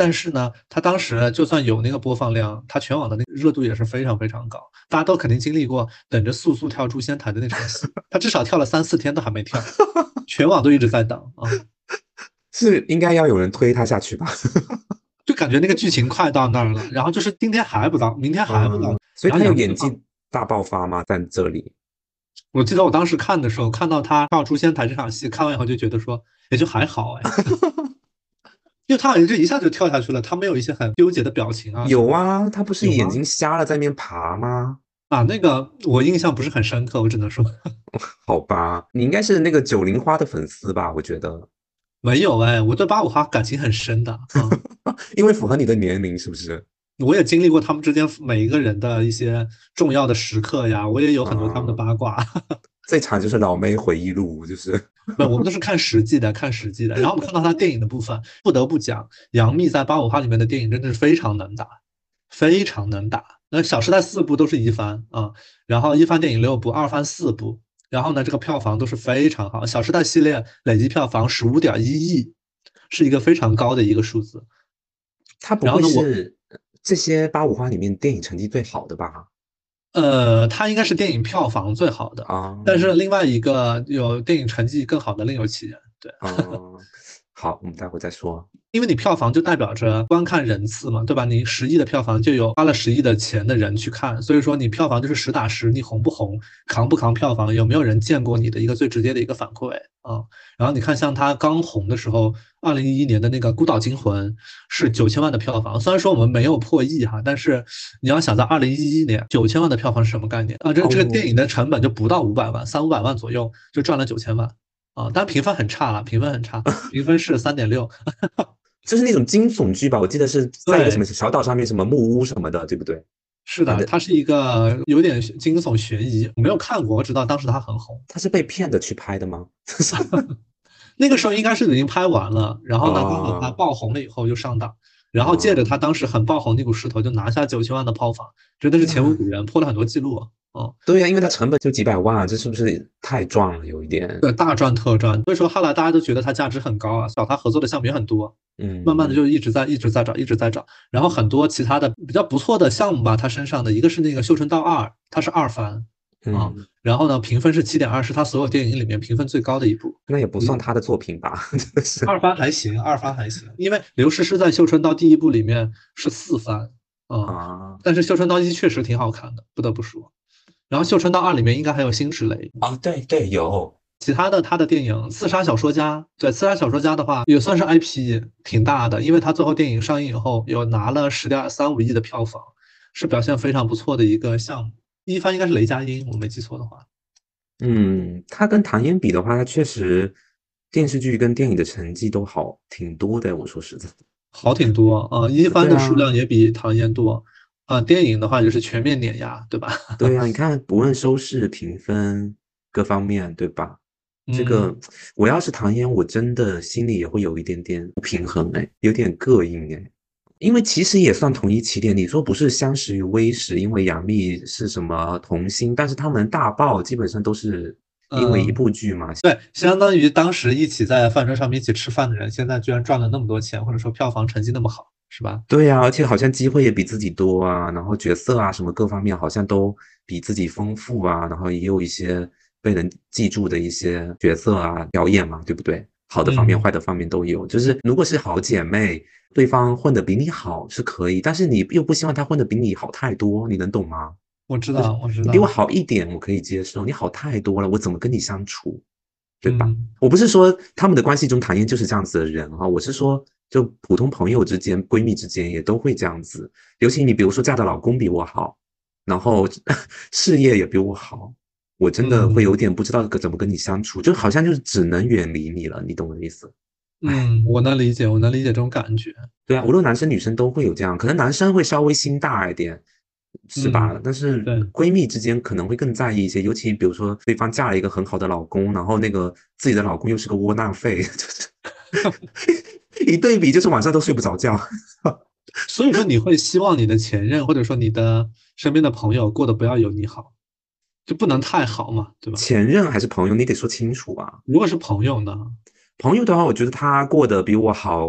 但是呢，他当时就算有那个播放量，他全网的那个热度也是非常非常高，大家都肯定经历过等着速速跳诛仙台的那场戏，他至少跳了三四天都还没跳，全网都一直在等啊，
是应该要有人推他下去吧？
就感觉那个剧情快到那儿了，然后就是今天还不到，明天还不到，
所以他有演技大爆发吗？在这里，
我记得我当时看的时候，看到他跳诛仙台这场戏，看完以后就觉得说也就还好哎。因为他好像就一下就跳下去了，他没有一些很纠结的表情啊。
有啊，他不是眼睛瞎了在那边爬吗？
啊，那个我印象不是很深刻，我只能说。
好吧，你应该是那个九零花的粉丝吧？我觉得
没有哎，我对八五花感情很深的，
因为符合你的年龄，是不是？
我也经历过他们之间每一个人的一些重要的时刻呀，我也有很多他们的八卦。
这场就是老妹回忆录，就是。
不，我们都是看实际的，看实际的。然后我们看到他电影的部分，不得不讲，杨幂在八五花里面的电影真的是非常能打，非常能打。那《小时代》四部都是一番啊，然后一番电影六部，二番四部，然后呢，这个票房都是非常好，《小时代》系列累计票房十五点一亿，是一个非常高的一个数字。
它不会是这些八五花里面电影成绩最好的吧？
呃，它应该是电影票房最好的啊，但是另外一个有电影成绩更好的另有其人，对。
好，我们待会再说。
因为你票房就代表着观看人次嘛，对吧？你十亿的票房就有花了十亿的钱的人去看，所以说你票房就是实打实，你红不红，扛不扛票房，有没有人见过你的一个最直接的一个反馈啊。然后你看，像他刚红的时候，二零一一年的那个《孤岛惊魂》是九千万的票房，虽然说我们没有破亿哈，但是你要想在二零一一年九千万的票房是什么概念啊？这这个电影的成本就不到五百万，三五百万左右就赚了九千万啊！但评分很差了，评分很差，评分是三点六。
就是那种惊悚剧吧，我记得是在一个什么小岛上面，什么木屋什么的，对不对？
是的，它是一个有点惊悚悬疑，我没有看过，我知道当时它很红。
它是被骗的去拍的吗？
那个时候应该是已经拍完了，然后呢，刚好它爆红了以后就上档，然后借着他当时很爆红那股势头，就拿下九千万的票房，真的是前无古人，破了很多记录。哦，
对呀，因为它成本就几百万，这是不是太赚了？有一点，
对，大赚特赚。所以说后来大家都觉得它价值很高啊，找他合作的项目也很多，嗯，慢慢的就一直在一直在找，一直在找。然后很多其他的比较不错的项目吧，他身上的一个是那个《绣春刀二》，它是二番啊，然后呢评分是七点二，是他所有电影里面评分最高的一部。
那也不算他的作品吧？
二番还行，二番还行，因为刘诗诗在《绣春刀》第一部里面是四番啊，但是《绣春刀一》确实挺好看的，不得不说。然后《绣春刀二》里面应该还有辛芷蕾
啊，对对，有
其他的他的电影《刺杀小说家》，对《刺杀小说家》的话也算是 IP 挺大的，因为他最后电影上映以后有拿了十点三五亿的票房，是表现非常不错的一个项目。一番应该是雷佳音，我没记错的话。
嗯，他跟唐嫣比的话，他确实电视剧跟电影的成绩都好挺多的。我说实在，
好挺多啊，一番的数量也比唐嫣多。啊，电影的话就是全面碾压，对吧？
对呀，你看，不论收视、评分各方面，对吧？这个我要是唐嫣，我真的心里也会有一点点不平衡，哎，有点膈应，哎，因为其实也算同一起点。你说不是相识于微时，因为杨幂是什么童星，但是他们大爆基本上都是因为一部剧嘛。
对，相当于当时一起在饭桌上面一起吃饭的人，现在居然赚了那么多钱，或者说票房成绩那么好。是吧？
对呀，而且好像机会也比自己多啊，然后角色啊什么各方面好像都比自己丰富啊，然后也有一些被人记住的一些角色啊表演嘛，对不对？好的方面、坏的方面都有。就是如果是好姐妹，对方混得比你好是可以，但是你又不希望他混得比你好太多，你能懂吗？
我知道，我知道，
比我好一点我可以接受，你好太多了，我怎么跟你相处？对吧？我不是说他们的关系中唐嫣就是这样子的人啊，我是说。就普通朋友之间、闺蜜之间也都会这样子，尤其你比如说嫁的老公比我好，然后 事业也比我好，我真的会有点不知道怎么跟你相处，就好像就是只能远离你了，你懂我的意思？
嗯，我能理解，我能理解这种感觉。
对啊，无论男生女生都会有这样，可能男生会稍微心大一点，是吧？但是闺蜜之间可能会更在意一些，尤其比如说对方嫁了一个很好的老公，然后那个自己的老公又是个窝囊废，就是。一对比就是晚上都睡不着觉，
所以说你会希望你的前任或者说你的身边的朋友过得不要有你好，就不能太好嘛，对吧？
前任还是朋友，你得说清楚啊。
如果是朋友呢？
朋友的话，我觉得他过得比我好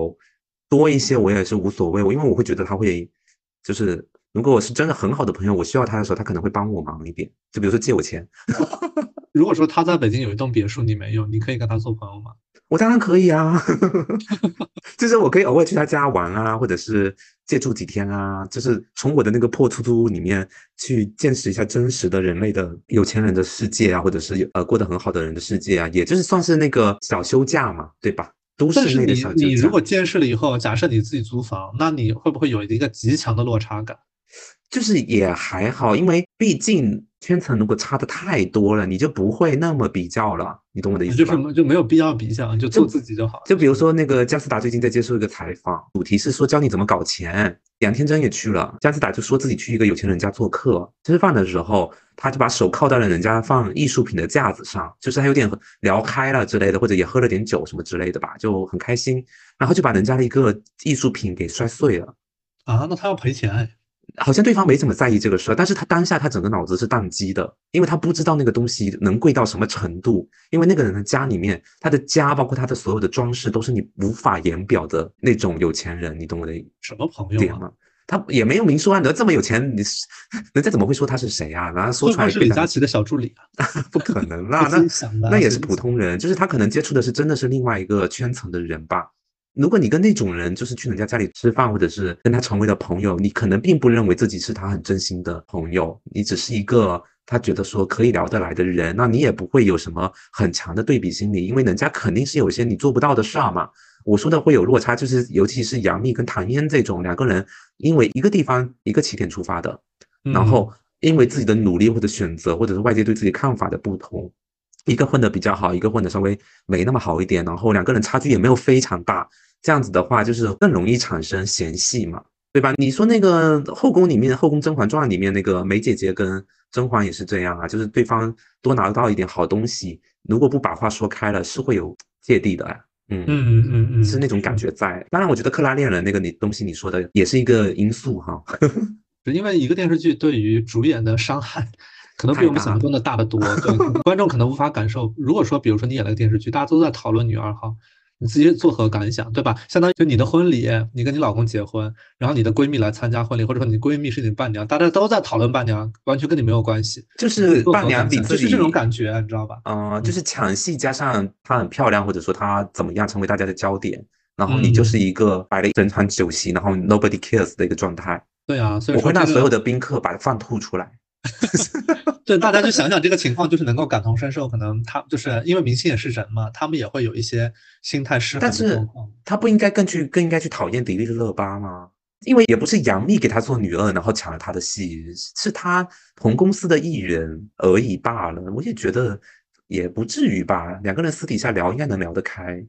多一些，我也是无所谓。我因为我会觉得他会，就是如果我是真的很好的朋友，我需要他的时候，他可能会帮我忙一点，就比如说借我钱。
如果说他在北京有一栋别墅，你没有，你可以跟他做朋友吗？
我当然可以啊，就是我可以偶尔去他家玩啊，或者是借住几天啊，就是从我的那个破出租屋里面去见识一下真实的人类的有钱人的世界啊，或者是呃过得很好的人的世界啊，也就是算是那个小休假嘛，对吧？都市内的小休
假。你如果见识了以后，假设你自己租房，那你会不会有一个极强的落差感？
就是也还好，因为毕竟。圈层如果差的太多了，你就不会那么比较了，你懂我的意思
吧？就是就没有必要比较，就做自己就好。
就比如说那个姜思达最近在接受一个采访，主题是说教你怎么搞钱。杨天真也去了，姜思达就说自己去一个有钱人家做客，吃饭的时候他就把手靠在了人家放艺术品的架子上，就是还有点聊开了之类的，或者也喝了点酒什么之类的吧，就很开心，然后就把人家的一个艺术品给摔碎了。
啊，那他要赔钱？
好像对方没怎么在意这个事儿，但是他当下他整个脑子是宕机的，因为他不知道那个东西能贵到什么程度，因为那个人的家里面，他的家包括他的所有的装饰都是你无法言表的那种有钱人，你懂我的
什么朋友吗？
他也没有明说暗得这么有钱，你人家怎么会说他是谁啊？然后说出来
是李佳琦的小助理
啊？不可能啦，那那也是普通人，就是他可能接触的是真的是另外一个圈层的人吧。如果你跟那种人就是去人家家里吃饭，或者是跟他成为了朋友，你可能并不认为自己是他很真心的朋友，你只是一个他觉得说可以聊得来的人，那你也不会有什么很强的对比心理，因为人家肯定是有些你做不到的事儿嘛。我说的会有落差，就是尤其是杨幂跟唐嫣这种两个人，因为一个地方一个起点出发的，然后因为自己的努力或者选择，或者是外界对自己看法的不同。一个混得比较好，一个混得稍微没那么好一点，然后两个人差距也没有非常大，这样子的话就是更容易产生嫌隙嘛，对吧？你说那个后宫里面，《后宫甄嬛传》里面那个梅姐姐跟甄嬛也是这样啊，就是对方多拿到一点好东西，如果不把话说开了，是会有芥蒂的，
嗯嗯嗯嗯嗯，
是那种感觉在。当然，我觉得《克拉恋人》那个你东西你说的也是一个因素哈，
因为一个电视剧对于主演的伤害。可能比我们想象中的大得多，对 观众可能无法感受。如果说，比如说你演了个电视剧，大家都在讨论女二号，你自己作何感想，对吧？相当于就你的婚礼，你跟你老公结婚，然后你的闺蜜来参加婚礼，或者说你闺蜜是你伴娘，大家都在讨论伴娘，完全跟你没有关系。
就是伴娘比自己
这种感觉，你知道吧？
嗯，就是抢戏加上她很漂亮，或者说她怎么样成为大家的焦点，然后你就是一个摆了一整场酒席，然后 nobody cares 的一个状态。
对啊，所以
我会让所有的宾客把饭吐出来。
对，大家就想想这个情况，就是能够感同身受。可能他就是因为明星也是人嘛，他们也会有一些心态失衡的状况。
他不应该更去更应该去讨厌迪丽热巴吗？因为也不是杨幂给他做女二，然后抢了他的戏，是他同公司的艺人而已罢了。我也觉得也不至于吧，两个人私底下聊应该能聊得开。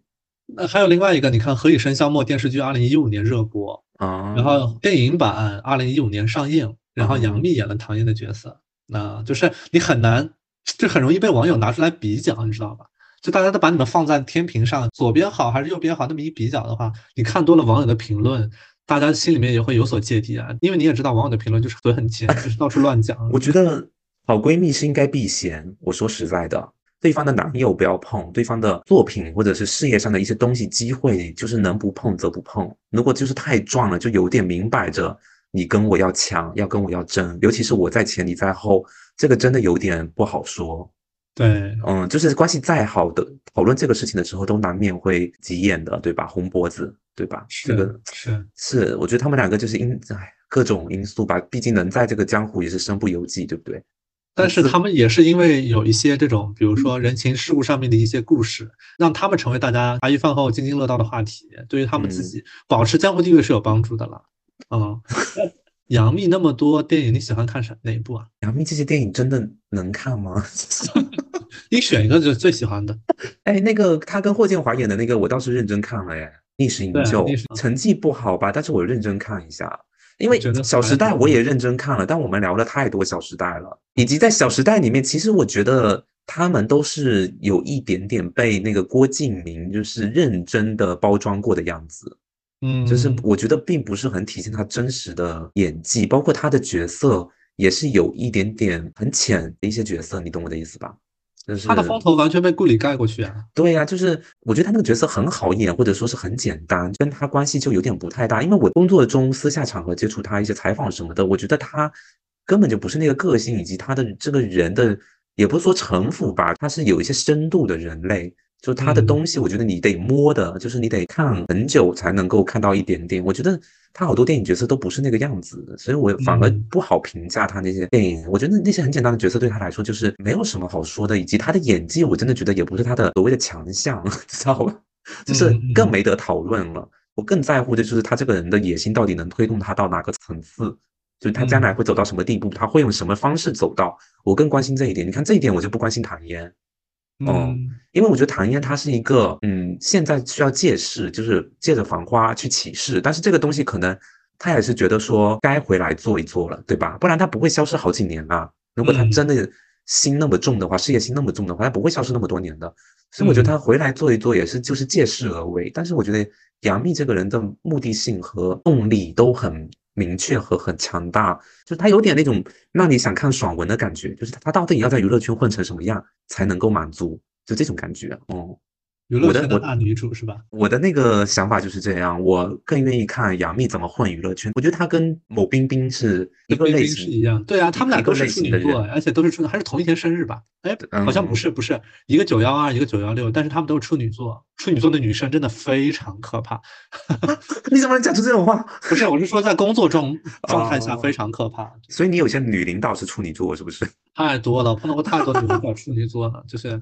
那还有另外一个，你看《何以笙箫默》电视剧，二零一五年热播
啊，
然后电影版二零一五年上映。然后杨幂演了唐嫣的角色，那就是你很难，就很容易被网友拿出来比较，你知道吧？就大家都把你们放在天平上，左边好还是右边好，那么一比较的话，你看多了网友的评论，大家心里面也会有所芥蒂啊。因为你也知道，网友的评论就是嘴很尖，就是到处乱讲。
我觉得好闺蜜是应该避嫌。我说实在的，对方的男友不要碰，对方的作品或者是事业上的一些东西，机会就是能不碰则不碰。如果就是太撞了，就有点明摆着。你跟我要抢，要跟我要争，尤其是我在前，你在后，这个真的有点不好说。
对，
嗯，就是关系再好的，讨论这个事情的时候，都难免会急眼的，对吧？红脖子，对吧？
这
个
是
是，我觉得他们两个就是因哎各种因素吧，毕竟能在这个江湖也是身不由己，对不对？
但是他们也是因为有一些这种，比如说人情世故上面的一些故事，让他们成为大家茶余饭后津津乐道的话题，对于他们自己保持江湖地位是有帮助的了。嗯，杨幂那么多电影，你喜欢看啥哪一部啊？
杨幂这些电影真的能看吗？
你选一个就最喜欢的。
哎，那个她跟霍建华演的那个，我倒是认真看了，耶，逆时营救，成绩不好吧？但是我认真看一下，因为《小时代》我也认真看了，但我们聊了太多《小时代》了，以及在《小时代》里面，其实我觉得他们都是有一点点被那个郭敬明就是认真的包装过的样子。
嗯，
就是我觉得并不是很体现他真实的演技，包括他的角色也是有一点点很浅的一些角色，你懂我的意思吧？就是
他的风头完全被顾里盖过去啊。
对呀，就是我觉得他那个角色很好演，或者说是很简单，跟他关系就有点不太大。因为我工作中私下场合接触他一些采访什么的，我觉得他根本就不是那个个性，以及他的这个人的也不是说城府吧，他是有一些深度的人类。就他的东西，我觉得你得摸的，就是你得看很久才能够看到一点点。我觉得他好多电影角色都不是那个样子，所以我反而不好评价他那些电影。我觉得那些很简单的角色对他来说就是没有什么好说的，以及他的演技，我真的觉得也不是他的所谓的强项，知道吧？就是更没得讨论了。我更在乎的就是他这个人的野心到底能推动他到哪个层次，就是他将来会走到什么地步，他会用什么方式走到。我更关心这一点。你看这一点，我就不关心唐嫣。哦，因为我觉得唐嫣她是一个，嗯，现在需要借势，就是借着繁花去起势，但是这个东西可能她也是觉得说该回来做一做了，对吧？不然她不会消失好几年啊。如果她真的心那么重的话，事业心那么重的话，她不会消失那么多年的。所以我觉得她回来做一做也是就是借势而为。但是我觉得杨幂这个人的目的性和动力都很。明确和很强大，就是他有点那种让你想看爽文的感觉，就是他到底要在娱乐圈混成什么样才能够满足，就这种感觉。哦，
娱乐
我的我
圈的大女主是吧？
我的那个想法就是这样，我更愿意看杨幂怎么混娱乐圈。我觉得她跟某冰冰是一个类
跟冰冰是一，样，对啊，他们俩都是处女座，而且都是处女，还是同一天生日吧？哎，好像不
嗯
是，不是，一个九幺二，一个九幺六，但是他们都是处女座。处女座的女生真的非常可怕，
你怎么能讲出这种话？
不是，我是说在工作中状态下
哦
非常可怕，
所以你有些女领导是处女座，是不是？
太多了，碰到过太多女领导处女座了，就是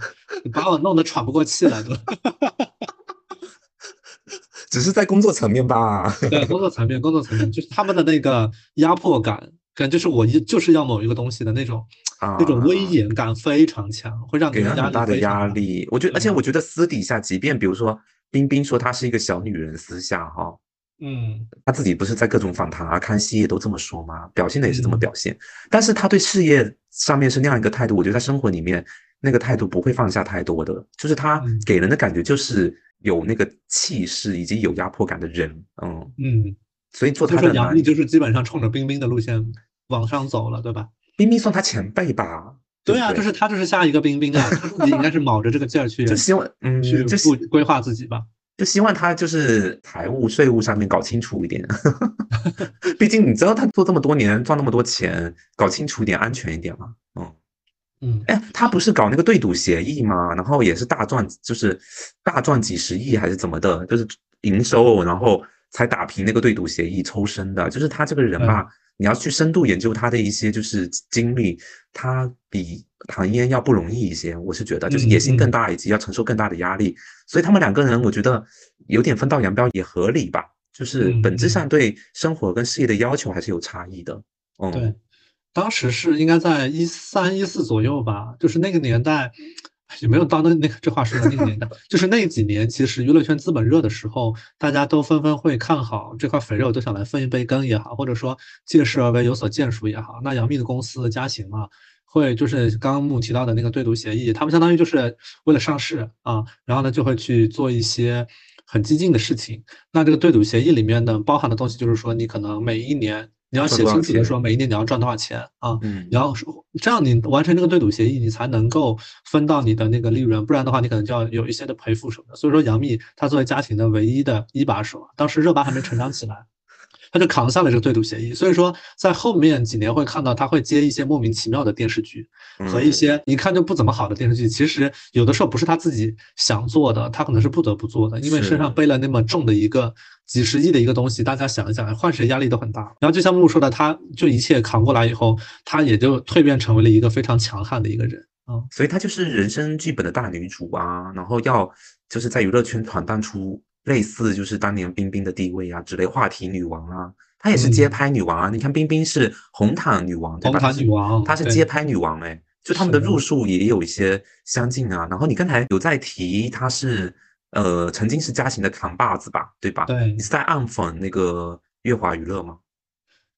把我弄得喘不过气来都。
只是在工作层面吧。
对，工作层面，工作层面，就是他们的那个压迫感，感就是我一就是要某一个东西的那种
啊，
那种威严感非常强，会让你
给人很大的。压力。我觉得，而且
嗯
我觉得私底下，即便比如说冰冰说她是一个小女人，私下哈，
嗯，
她自己不是在各种访谈啊、看戏也都这么说吗？表现的也是这么
嗯
表现，但是她对事业上面是那样一个态度，我觉得在生活里面那个态度不会放下太多的，就是她
嗯
给人的感觉就是有那个气势以及有压迫感的人，嗯，
嗯，
所以做他的男
杨幂就是基本上冲着冰冰的路线往上走了，对吧？
冰冰算他前辈吧？
对啊，就是他就是下一个冰冰啊，他自己应该是卯着这个劲儿去
就希望，嗯，
去
就
布规划自己吧。
就希望他就是财务、税务上面搞清楚一点。毕竟你知道他做这么多年赚那么多钱，搞清楚一点，安全一点嘛。嗯，
嗯，
哎，他不是搞那个对赌协议吗？然后也是大赚，就是大赚几十亿还是怎么的，就是营收，然后才打平那个对赌协议抽身的。就是他这个人吧，你要去深度研究他的一些就是经历，他比唐嫣要不容易一些。我是觉得，就是野心更大，以及要承受更大的压力。所以他们两个人，我觉得有点分道扬镳也合理吧。就是本质上对生活跟事业的要求还是有差异的。嗯，
对，当时是应该在一三一四左右吧，就是那个年代。也没有到那那个这话说的那个年代，就是那几年，其实娱乐圈资本热的时候，大家都纷纷会看好这块肥肉，都想来分一杯羹也好，或者说借势而为有所建树也好。那杨幂的公司嘉行嘛，会就是刚刚木提到的那个对赌协议，他们相当于就是为了上市啊，然后呢就会去做一些很激进的事情。那这个对赌协议里面呢，包含的东西就是说，你可能每一年你要写清楚的说，每一年你要赚多少钱啊，
嗯
然后说这样你完成这个对赌协议，你才能够分到你的那个利润，不然的话你可能就要有一些的赔付什么的。所以说杨幂她作为家庭的唯一的一把手，当时热巴还没成长起来，她就扛下了这个对赌协议。所以说在后面几年会看到她会接一些莫名其妙的电视剧和一些一看就不怎么好的电视剧，其实有的时候不是她自己想做的，她可能是不得不做的，因为身上背了那么重的一个几十亿的一个东西，大家想一想，换谁压力都很大。然后就像木木说的，她就一切扛过来以后，她也就蜕变成为了一个非常强悍的一个人。嗯，
所以她就是人生剧本的大女主啊，然后要就是在娱乐圈闯荡出类似就是当年冰冰的地位啊之类，话题女王啊，她也是街
嗯
拍女王啊。你看冰冰是红毯女王，对吧？
红毯女王
她是街拍女王哎、就他们的入数也有一些相近啊。然后你刚才有在提她是呃曾经是嘉行的扛把子吧，对吧？
对
你是在暗讽那个乐华娱乐吗？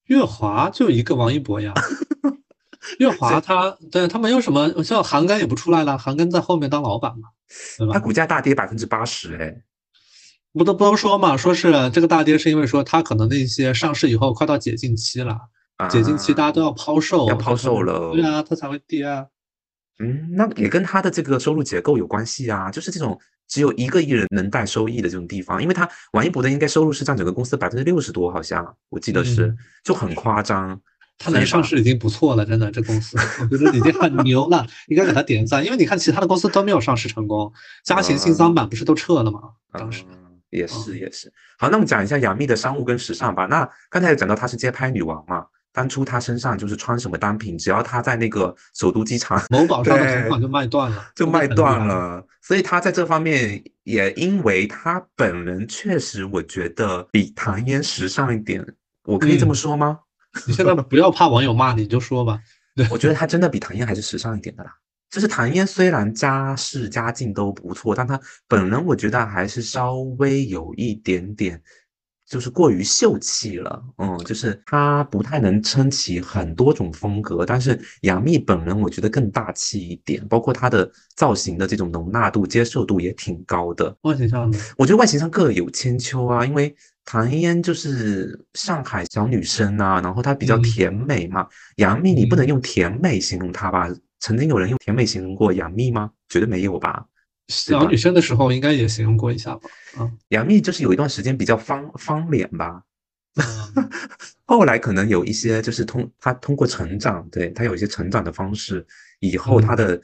月华就一个王一博呀。月华他对他没有什么，像韩庚也不出来了，韩庚在后面当老板嘛，对吧？
他股价大跌百分之八十哎。
不都不都说嘛，说是这个大跌是因为说他可能那些上市以后快到解禁期了，解禁期大家都要抛售，
啊要抛售了
对啊，它才会跌啊。
嗯，那也跟他的这个收入结构有关系啊，就是这种只有一个艺人能带收益的这种地方，因为他王一博的应该收入是占整个公司百分之六十多，好像我记得是，
嗯
就很夸张。
他能上市已经不错了，真的，这公司我觉得已经很牛了，应该给他点赞。因为你看其他的公司都没有上市成功，嘉行新三板不是都撤了吗？当时
嗯，也是也是。好，那我们讲一下杨幂的商务跟时尚吧。那刚才也讲到她是街拍女王嘛，当初他身上就是穿什么单品，只要他在那个首都机场
某宝上的同款就卖断了，
就卖。断了。所以他在这方面也因为他本人确实，我觉得比唐嫣时尚一点，我可以这么
嗯
说吗？
你现在不要怕网友骂你，就说吧。
对 我觉得他真的比唐嫣还是时尚一点的啦。就是唐嫣虽然家世家境都不错，但她本人我觉得还是稍微有一点点，就是过于秀气了。嗯，就是她不太能撑起很多种风格。但是杨幂本人我觉得更大气一点，包括她的造型的这种容纳度、接受度也挺高的。
外形上的，
我觉得外形上各有千秋啊，因为唐嫣就是上海小女生啊，然后她比较
嗯
甜美嘛。杨幂你不能
嗯
用甜美形容她吧？曾经有人用甜美形容过杨幂吗？绝对没有吧。
小女生的时候应该也形容过一下吧？啊，
杨幂就是有一段时间比较方方脸吧，
嗯。
后来可能有一些就是通她通过成长，对她有一些成长的方式，以后
嗯。
她的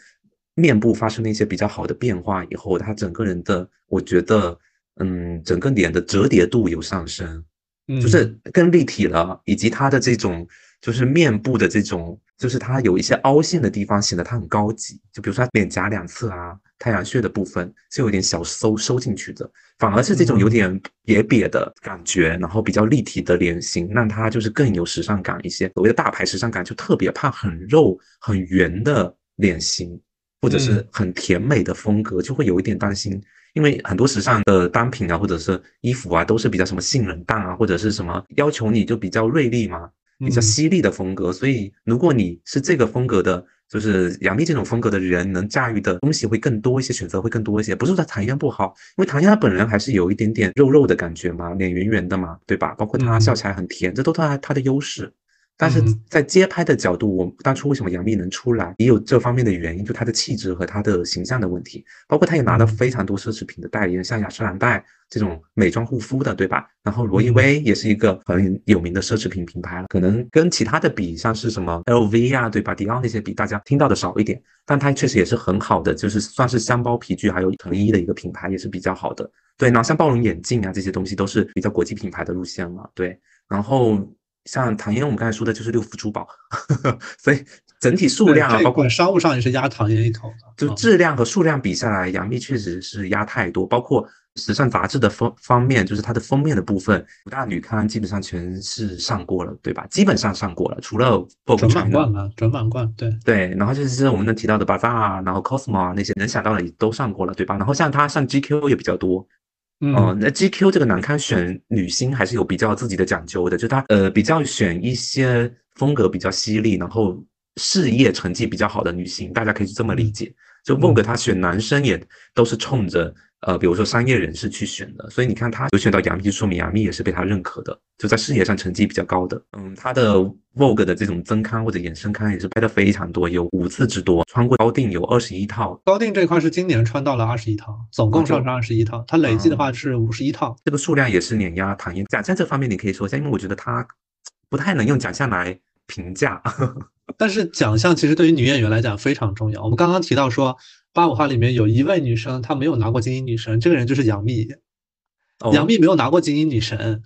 面部发生了一些比较好的变化，以后她整个人的，我觉得，嗯，整个脸的折叠度有上升，
嗯。
就是更立体了，以及她的这种就是面部的这种，就是她有一些凹陷的地方，显得她很高级。就比如说她脸颊两侧啊，太阳穴的部分是有点小收收进去的，反而是这种有
嗯
点瘪瘪的感觉，然后比较立体的脸型，让它就是更有时尚感一些。所谓的大牌时尚感，就特别怕很肉很圆的脸型，或者是
嗯
很甜美的风格，就会有一点担心。因为很多时尚的单品啊，或者是衣服啊，都是比较什么性冷淡啊，或者是什么要求你就比较锐利嘛，比较
嗯
犀利的风格。所以如果你是这个风格的，就是杨幂这种风格的人，能驾驭的东西会更多一些，选择会更多一些。不是说唐嫣不好，因为唐嫣她本人还是有一点点肉肉的感觉嘛，脸圆圆的嘛，对吧？包括她
嗯
笑起来很甜，这都她她的优势。但是
嗯
在街拍的角度，我当初为什么杨幂能出来，也有这方面的原因，就她的气质和她的形象的问题。包括她也拿了
嗯
非常多奢侈品的代言，像雅诗兰黛这种美妆护肤的，对吧？然后罗意
嗯
威也是一个很有名的奢侈品品牌了，可能跟其他的比，像是什么 LV 啊，对吧？迪奥那些比大家听到的少一点，但它确实也是很好的，就是算是箱包皮具还有成衣的一个品牌，也是比较好的。对，然后像暴龙眼镜啊这些东西都是比较国际品牌的路线嘛，对。然后像唐嫣，我们刚才说的就是六福珠宝，所以整体数量啊，包括
商务上也是压唐嫣一头
就质量和数量比下来，杨幂确实是压太多，包括时尚杂志的方方面，就是它的封面的部分，五大女刊基本上全是上过了，对吧？基本上上过了，除了
准满贯了，准满贯，对，
对，然后就是我们能提到的 Bazaar 啊，然后 Cosmo 啊那些能想到的也都上过了，对吧？然后像它上 GQ 也比较多，
嗯
哦，那 GQ 这个男刊选女星还是有比较自己的讲究的，就他呃比较选一些风格比较犀利，然后事业成绩比较好的女星，大家可以这么理解。就 Vogue 他选男生也都是冲着呃比如说商业人士去选的，所以你看他有选到杨幂，就说明杨幂也是被他认可的，就在事业上成绩比较高的。嗯，他的 Vogue 的这种增刊或者衍生刊也是拍的非常多，有五次之多，穿过高定有二十一套，
高定这块是今年穿到了二十一套，总共上是二十一套，它累计的话是五十一套。
这个数量也是碾压唐嫣。奖项这方面你可以说一下，因为我觉得他不太能用奖项来评价。
但是奖项其实对于女演员来讲非常重要。我们刚刚提到说，八五花里面有一位女生她没有拿过金鹰女神，这个人就是杨幂。
哦
杨幂没有拿过金鹰女神，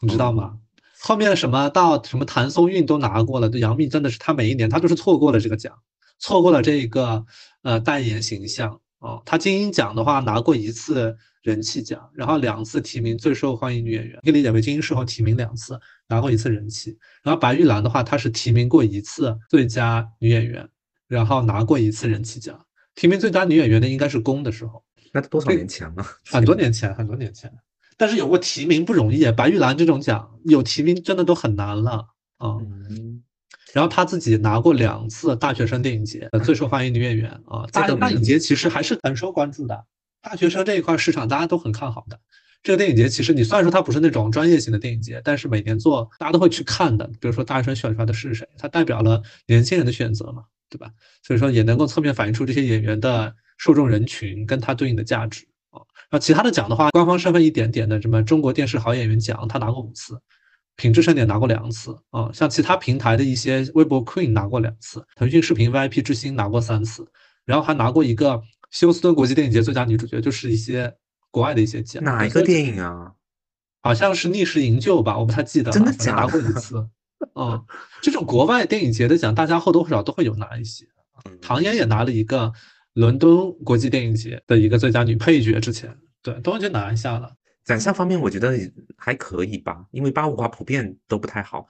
你知道吗？后面什么到什么谭松韵都拿过了，对杨幂真的是她每一年她都是错过了这个奖，错过了这个呃代言形象哦。她金鹰奖的话拿过一次人气奖，然后两次提名最受欢迎女演员，可以理解为金鹰视后提名两次，拿过一次人气。然后白玉兰的话，她是提名过一次最佳女演员，然后拿过一次人气奖。提名最佳女演员的应该是宫的时候。
那多少年前了？
很多年前，很多年前，但是有过提名不容易，白玉兰这种奖有提名真的都很难了啊。
嗯，
然后他自己拿过两次大学生电影节的最受欢迎女演员啊，大
这个没
大影节其实还是很受关注的，大学生这一块市场大家都很看好的。这个电影节其实你虽然说它不是那种专业型的电影节，但是每年做大家都会去看的。比如说大学生选出来的是谁，它代表了年轻人的选择嘛，对吧？所以说也能够侧面反映出这些演员的受众人群跟它对应的价值啊。然后其他的奖的话，官方身份一点点的，什么中国电视好演员奖，他拿过五次，品质盛典拿过两次啊。像其他平台的一些微博 Queen 拿过两次，腾讯视频 VIP 之星拿过三次，然后还拿过一个休斯顿国际电影节最佳女主角，就是一些国外的一些奖。
哪一个电影啊？
好像是逆时营救吧，我不太记得了，
真的假的拿
过一次。嗯，这种国外电影节的奖，大家或多或少都会有拿一些。
嗯
唐嫣也拿了一个伦敦国际电影节的一个最佳女配角，之前对都已经拿一下了。
奖项方面我觉得还可以吧，因为八五花普遍都不太好，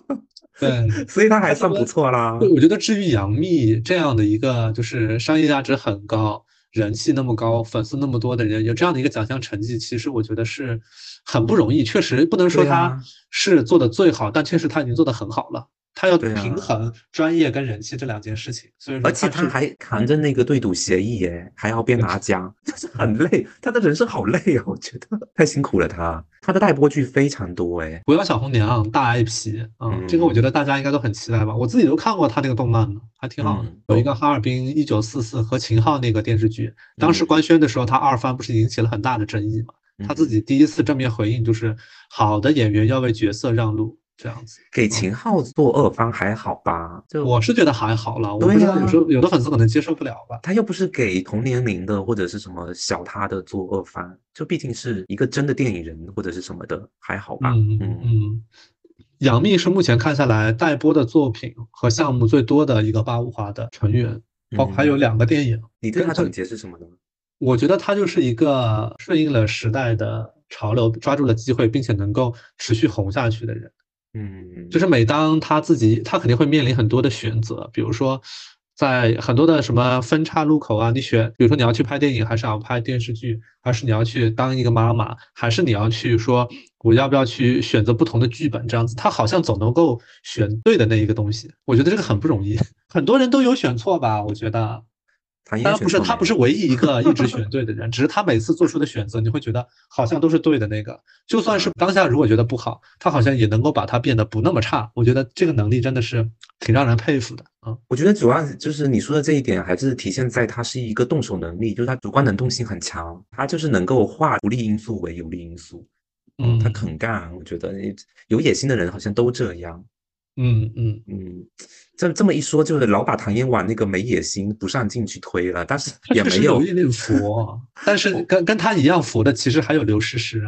对，
所以他还算不错啦。
对，我觉得至于杨幂这样的一个就是商业价值很高、人气那么高、粉丝那么多的人，有这样的一个奖项成绩，其实我觉得是很不容易。确实不能说她
对啊
是做的最好，但确实她已经做的很好了。他要平衡专业跟人气这两件事情，所以说
而且他还扛着那个对赌协议耶，还要边拿 奖，就是很累。他的人生好累哦，我觉得太辛苦了他。他的待播剧非常多哎，
不要小红娘大 IP，嗯，这个我觉得大家应该都很期待吧。我自己都看过他那个动漫了，还挺好的。
嗯
有一个哈尔滨一九四四和秦昊那个电视剧，当时
嗯
官宣的时候，他二番不是引起了很大的争议嘛？他自己第一次正面回应就是，好的演员要为角色让路，这样子。
给秦昊做二番还好吧？就
我是觉得还好了，我
对
不知道
啊
有时候有的粉丝可能接受不了吧。
他又不是给同年龄的或者是什么小他的做二番，就毕竟是一个真的电影人或者是什么的，还好吧？
嗯嗯嗯，杨幂是目前看下来待播的作品和项目最多的一个八五花的成员，包括还有
嗯
两个电影。
你对他总结是什么呢？
我觉得他就是一个顺应了时代的潮流，抓住了机会，并且能够持续红下去的人。
嗯，
就是每当他自己，他肯定会面临很多的选择，比如说在很多的什么分岔路口啊，你选，比如说你要去拍电影，还是要拍电视剧，还是你要去当一个妈妈，还是你要去说我要不要去选择不同的剧本，这样子，他好像总能够选对的那一个东西。我觉得这个很不容易，很多人都有选错吧，我觉得。
唐嫣
当然不是，他不是唯一一个一直选对的人，只是他每次做出的选择，你会觉得好像都是对的那个。就算是当下如果觉得不好，他好像也能够把它变得不那么差。我觉得这个能力真的是挺让人佩服的啊。
我觉得主要就是你说的这一点，还是体现在他是一个动手能力，就是他主观能动性很强，他就是能够化不利因素为有利因素。
嗯，
他肯干，我觉得有野心的人好像都这样。
嗯嗯，
嗯，这这么一说，就是老把唐嫣往那个没野心、不上进去推了，但是 也没有
有一点佛，但是跟跟他一样佛的，其实还有刘诗诗。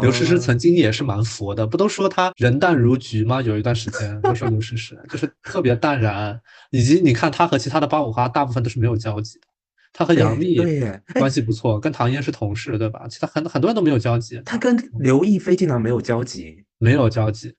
刘诗诗
哦
曾经也是蛮佛的，不都说她人淡如菊吗？有一段时间都说刘诗诗就是特别淡然，以及你看她和其他的八五花大部分都是没有交集的。她和杨幂关系不错，跟唐嫣是同事，对吧？其他很很多人都没有交集，
她跟刘亦菲竟然没有交集，
没有交集。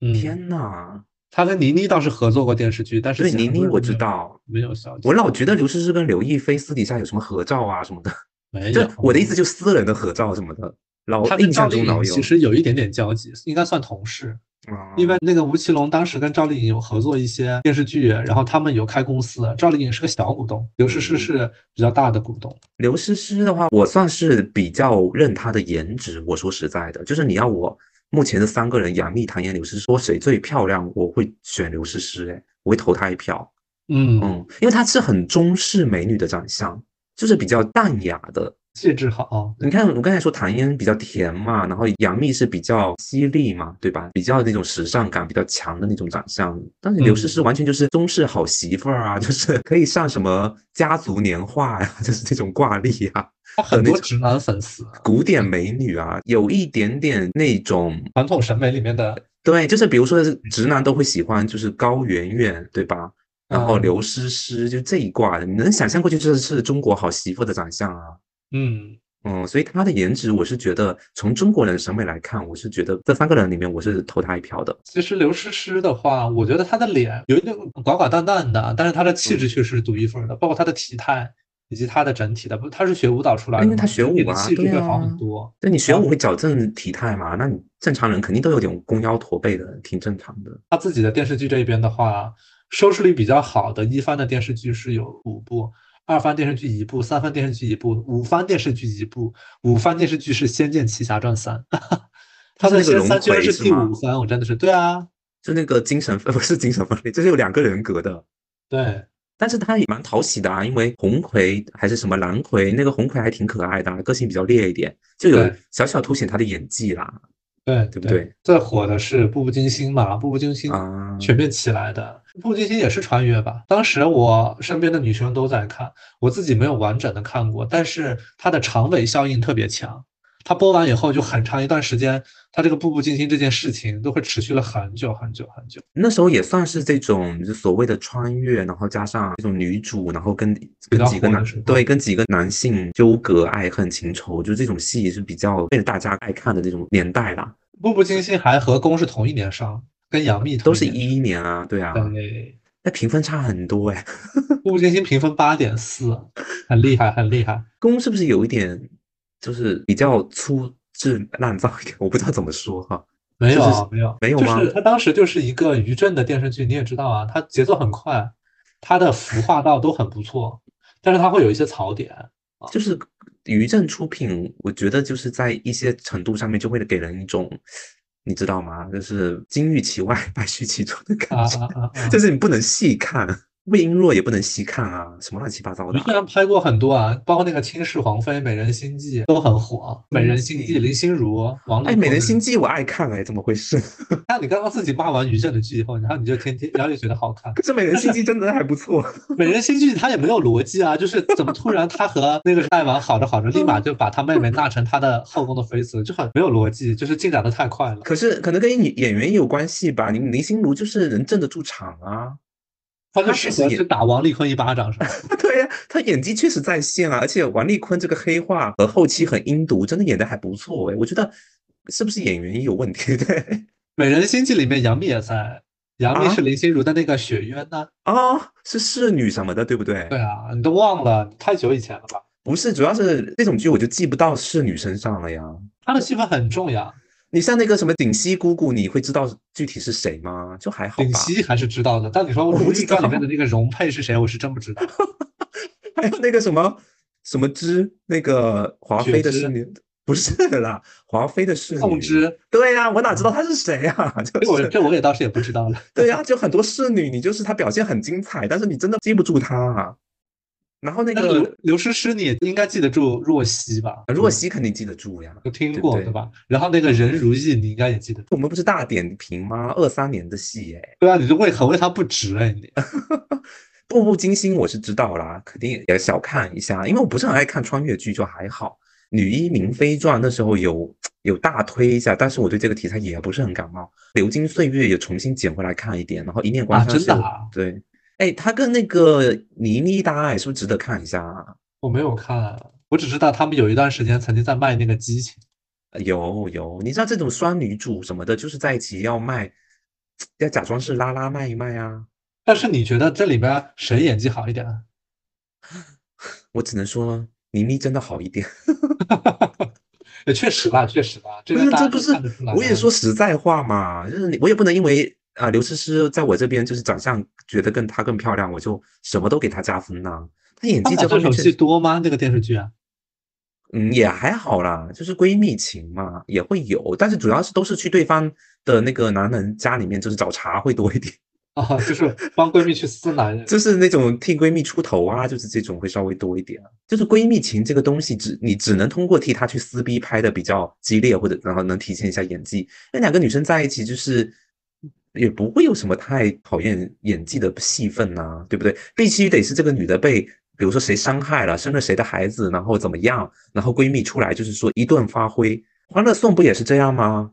嗯，
天呐！
他跟倪妮倒是合作过电视剧，但是
对倪妮我知道，
没有交集。
我老觉得刘诗诗跟刘亦菲私底下有什么合照啊什么的，就
没有。
我的意思就私人的合照什么的，老
他跟
印象中老有
其。实有一点点交集，应该算同事。
啊
因为那个吴奇隆当时跟赵丽颖有合作一些电视剧，然后他们有开公司，赵丽颖是个小股东，刘诗诗
嗯
是比较大的股东。
刘诗诗的话，我算是比较认她的颜值。我说实在的，就是你要我目前的三个人，杨幂、唐嫣、刘诗诗，说谁最漂亮，我会选刘诗诗，哎，我会投她一票。
嗯，
嗯，因为她是很中式美女的长相，就是比较淡雅的。
气质好。
你看，我刚才说唐嫣比较甜嘛，然后杨幂是比较犀利嘛，对吧？比较那种时尚感比较强的那种长相，但是刘诗诗完全就是中式好媳妇儿啊，就是可以上什么家族年画呀、就是这种挂历啊，
她很多直男粉丝，
古典美女啊，有一点点那种。
传统审美里面的
对，就是比如说直男都会喜欢，就是高圆圆，对吧？然后
嗯
刘诗诗就这一挂的，你能想象过去这是中国好媳妇的长相啊。
嗯，
嗯，所以她的颜值，我是觉得从中国人审美来看，我是觉得这三个人里面，我是投她一票的。
其实刘诗诗的话，我觉得她的脸有一点寡寡淡淡的，但是她的气质却是独一份儿的，包括她的体态以及他的整体的，不，他是学舞蹈出来的，
因为他学舞
的
啊
气质会好很多。
对你学
嗯
舞会矫正体态嘛，那你正常人肯定都有点弓腰驼背的，挺正常的。
他自己的电视剧这边的话，收视率比较好的一番的电视剧是有五部，二番电视剧一部，三番电视剧一部，五番电视剧一部，五番电视剧是《仙剑奇侠传三》，他的
是那个
仙三居然是第五番，我真的是对啊，
就那个精神分 不是精神分裂，这是有两个人格的。
对，
但是他也蛮讨喜的啊，因为红葵还是什么蓝葵，那个红葵还挺可爱的、啊，个性比较烈一点，就有小小凸显他的演技啦。
对
对不对？
最火的是《步步惊心》嘛，《步步惊心》
啊
全面起来的，《步步惊心》也是穿越吧？当时我身边的女生都在看，我自己没有完整的看过，但是它的长尾效应特别强。它播完以后就很长一段时间，他这个步步惊心这件事情都会持续了很久很久很久。
那时候也算是这种就所谓的穿越，然后加上这种女主，然后跟跟几个男对跟几个男性纠葛、爱恨情仇，就这种戏是比较被大家爱看的这种年代啦，
步步惊心还和宫是同一年上，跟杨幂同
都是一一年啊，对啊，
对，
那评分差很多哎。
步步惊心评分八点四，很厉害，很厉害。
宫是不是有一点就是比较粗制滥造一点？我不知道怎么说哈。
没有
就是
啊没有
没有吗
就是他当时就是一个于震的电视剧，你也知道啊，它节奏很快，它的服化道都很不错，但是它会有一些槽点。
就是于震出品，我觉得就是在一些程度上面就会给人一种，你知道吗？就是金玉其外，败絮其中的感觉，
啊啊啊啊！
就是你不能细看，魏璎珞也不能细看啊，什么乱七八糟的
虽然拍过很多啊，包括那个《倾世皇妃》《美人心计》都很火，《美人心计》林心如、王
哎，《美人心计》我爱看哎，怎么回事？
那你刚刚自己骂完于正的剧以后，然后你就天天，然后就觉得好看。
可是《美人心计》真的还不错。
美人心计它也没有逻辑啊，就是怎么突然他和那个爱王好着好着，立马就把他妹妹纳成他的后宫的妃子，就很没有逻辑，就是进展的太快了。
可是可能跟演演员也有关系吧？你林心如就是能镇得住场啊。
他就适合是打王丽坤一巴掌是吧？
对呀、他演技确实在线啊，而且王丽坤这个黑化和后期很阴毒，真的演的还不错哎。我觉得是不是演员也有问题？对
美人心计里面杨幂也在，杨幂
啊
是林心如的那个雪鸢呢。
哦，是侍女什么的，对不对？
对啊，你都忘了，太久以前了吧？
不是，主要是那种剧我就记不到侍女身上了呀。
她的戏份很重要。
你像那个什么顶溪姑姑，你会知道具体是谁吗？就还好
顶
吧。
溪还是知道的，但你说《如懿传》里面的那个容佩是谁，我是真不知道。
还有那个什么什么之，那个华妃的侍女，不是啦，华妃的侍女。
凤芝，
对呀、我哪知道她是谁呀、就是
这我这我也倒是也不知道了。
对呀、就很多侍女，你就是她表现很精彩，但是你真的记不住她啊。然后那
那刘
个
刘诗诗你应该记得住若曦吧？
若曦肯定记得住呀。
有听过
对
吧？然后那个任如意你应该也记得。
我们不是大点评吗？二三年的戏哎，
对啊，你就为很为他不值哎你。
步步惊心我是知道啦，肯定也小看一下，因为我不是很爱看穿越剧，就还好。女医明妃传那时候有有大推一下，但是我对这个题材也不是很感冒。流金岁月也重新捡回来看一点，然后一念关
啊
山是、
真的啊
对，哎，他跟那个倪妮搭爱是不是值得看一下啊？
我没有看，我只知道他们有一段时间曾经在卖那个激情。
有有，你知道这种双女主什么的，就是在一起要卖，要假装是拉拉卖一卖啊。
但是你觉得这里边谁演技好一点？啊
我只能说倪妮真的好一点。
也确实吧，确实吧，这个
不是我也说实在话嘛，就是你我也不能因为啊刘诗诗在我这边就是长相觉得更她更漂亮，我就什么都给她加分呐、她演技这方面确实
多吗？这个电视剧啊？
嗯也还好啦，就是闺蜜情嘛也会有，但是主要是都是去对方的那个男人家里面就是找茬会多一点，
啊，就是帮闺蜜去撕男人。
就是那种替闺蜜出头啊，就是这种会稍微多一点啊。就是闺蜜情这个东西只你只能通过替她去撕逼拍的比较激烈，或者然后能体现一下演技。那两个女生在一起就是。也不会有什么太考验演技的戏份呐、对不对？必须得是这个女的被，比如说谁伤害了，生了谁的孩子，然后怎么样，然后闺蜜出来就是说一顿发挥。《欢乐颂》不也是这样吗？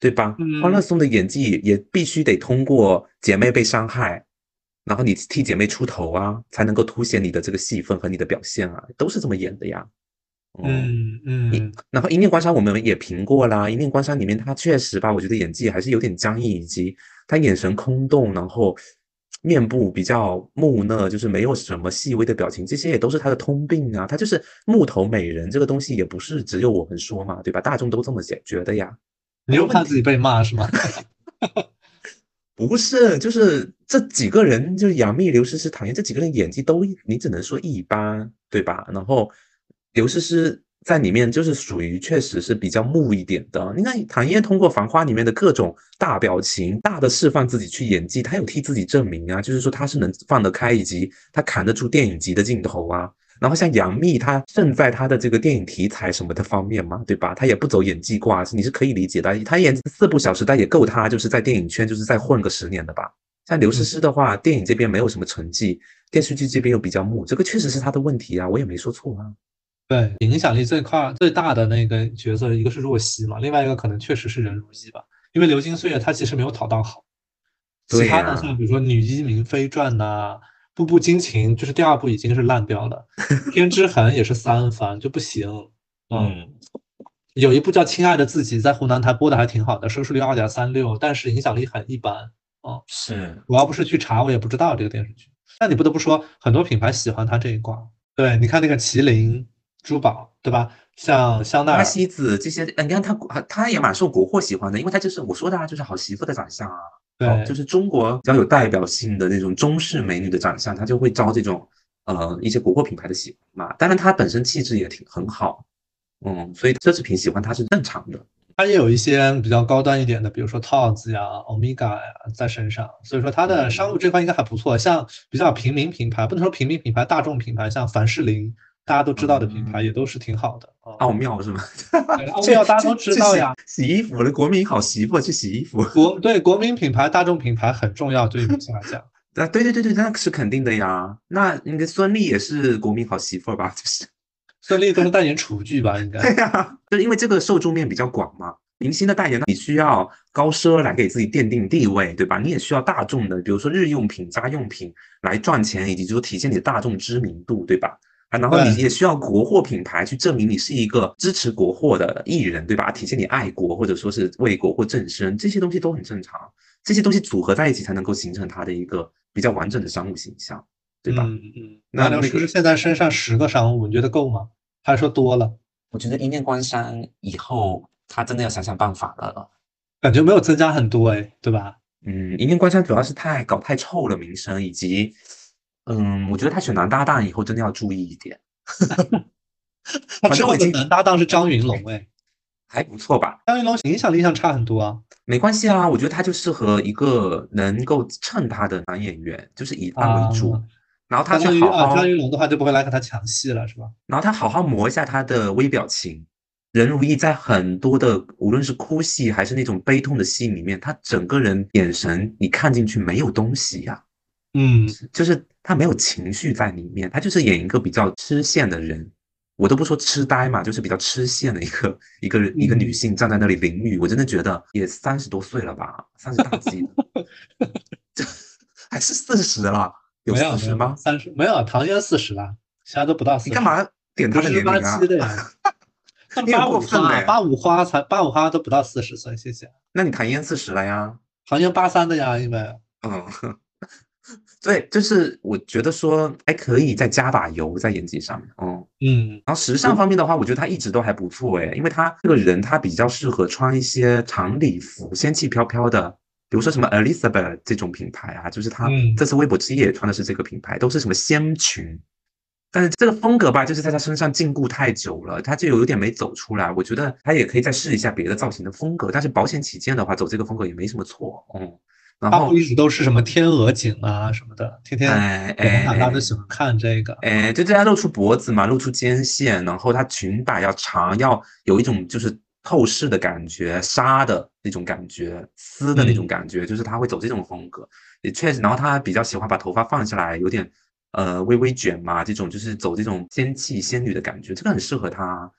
对吧？
嗯
欢乐颂》的演技也必须得通过姐妹被伤害，然后你替姐妹出头啊，才能够凸显你的这个戏份和你的表现啊，都是这么演的呀。哦
嗯嗯，
然后《一念关山》我们也评过啦，《一念关山》里面他确实吧，我觉得演技还是有点僵硬，以及他眼神空洞，然后面部比较木讷，就是没有什么细微的表情，这些也都是他的通病啊。他就是木头美人这个东西，也不是只有我们说嘛，对吧？大众都这么觉觉得呀。
你又怕自己被骂是吗？
不是，就是这几个人，就是杨幂、刘诗诗、唐嫣这几个人演技都，你只能说一般，对吧？然后刘诗诗在里面就是属于确实是比较木一点的。你看唐嫣通过《繁花》里面的各种大表情、大的释放自己去演技，她有替自己证明啊，就是说她是能放得开，以及她扛得住电影级的镜头啊。然后像杨幂，她胜在她的这个电影题材什么的方面嘛，对吧？她也不走演技挂，你是可以理解的。她演四部《小时代》也够她就是在电影圈就是再混个十年的吧。像刘诗诗的话，电影这边没有什么成绩，电视剧这边又比较木，这个确实是她的问题啊，我也没说错啊。
对，影响力最快最大的那个角色，一个是若曦嘛，另外一个可能确实是任如意吧，因为《流金岁月》它其实没有讨到好，
对
其他的像比如说《女医明妃传》呐，《步步惊情》就是第二部已经是烂掉了，《天之痕》也是三番就不行，嗯，有一部叫《亲爱的自己》在湖南台播的还挺好的，收视率二点三六，但是影响力很一般。
哦是，
我要不是去查，我也不知道这个电视剧。但你不得不说，很多品牌喜欢它这一挂。对，你看那个麒麟，珠宝，对吧？像香奈
花
儿，
西子这些，呃你看他他他也蛮受国货喜欢的，因为他就是我说的啊，就是好媳妇的长相啊，
对
哦，就是中国比较有代表性的那种中式美女的长相，她就会招这种呃一些国货品牌的喜欢嘛。当然，她本身气质也挺很好，嗯，所以奢侈品喜欢她是正常的。
它也有一些比较高端一点的，比如说 TODS 呀、Omega 呀在身上，所以说它的商务这块应该还不错。像比较平民品牌，不能说平民品牌，大众品牌，像凡士林，大家都知道的品牌也都是挺好的啊。
奥妙是吗？
对奥妙大家都知道呀。
洗洗衣服的国民好媳妇去洗衣服，
国对国民品牌、大众品牌很重要，对于明星来讲。
啊，对对对对，那是肯定的呀。那那个孙俪也是国民好媳妇儿吧？就是。
孙俪都是代言厨具吧？应该
对呀、就是因为这个受众面比较广嘛。明星的代言，你需要高奢来给自己奠定地位，对吧？你也需要大众的，比如说日用品、家用品来赚钱，以及就是体现你的大众知名度，对吧？啊，然后你也需要国货品牌去证明你是一个支持国货的艺人，对吧？体现你爱国或者说是为国货正身，这些东西都很正常。这些东西组合在一起，才能够形成他的一个比较完整的商务形象，对吧？
嗯嗯。
那
刘诗诗现在身上十个商务，你觉得够吗？还是说多了？
我觉得一念关山以后，他真的要想想办法了。
感觉没有增加很多哎，对吧？
嗯，一念关山主要是太搞太臭了名声，以及，嗯，我觉得他选男搭档以后真的要注意一点，
他之后的男搭档是张云龙哎，
还不错吧？
张云龙影响力上差很多啊。
没关系啊，我觉得他就适合一个能够衬他的男演员，就是以他为主，
啊
然后他
相当于啊，
去好好，
张云龙的话就不会来和他抢戏了，是吧？
然后他好好磨一下他的微表情。任如意在很多的无论是哭戏还是那种悲痛的戏里面，他整个人眼神你看进去没有东西呀、
嗯，
就是他没有情绪在里面，他就是演一个比较吃线的人。我都不说痴呆嘛，就是比较痴线的一个一个一个女性站在那里淋雨，我真的觉得也三十多岁了吧，三十大几了，这还是四十了，有四十吗？
三十没有，唐嫣四十了，其他都不到四十。
你干？嘛点他的
十
年龄啊
八七？的呀。八五花，八五花才八五花都不到四十岁，谢谢。
那你唐嫣四十了呀？
唐嫣八三的呀，因为
嗯，对，就是我觉得说还可以再加把油在演技上面，嗯。
嗯
然后时尚方面的话，我觉得他一直都还不错诶，因为他这个人他比较适合穿一些长礼服，仙气飘飘的，比如说什么 Elizabeth 这种品牌啊，就是他
嗯
这次微博之夜也穿的是这个品牌，都是什么仙裙，但是这个风格吧，就是在他身上禁锢太久了，他就有点没走出来。我觉得他也可以再试一下别的造型的风格，但是保险起见的话，走这个风格也没什么错，嗯。然后
一直都是什么天鹅颈啊什么的，天天
哎
广
哎
大家都
哎
喜欢看这个。
哎，就大家露出脖子嘛，露出肩线，然后它裙摆要长，要有一种就是透视的感觉，纱的那种感觉，丝的那种
嗯
感觉，就是他会走这种风格。也确实，然后他比较喜欢把头发放下来，有点呃微微卷嘛，这种就是走这种仙气仙女的感觉，这个很适合他，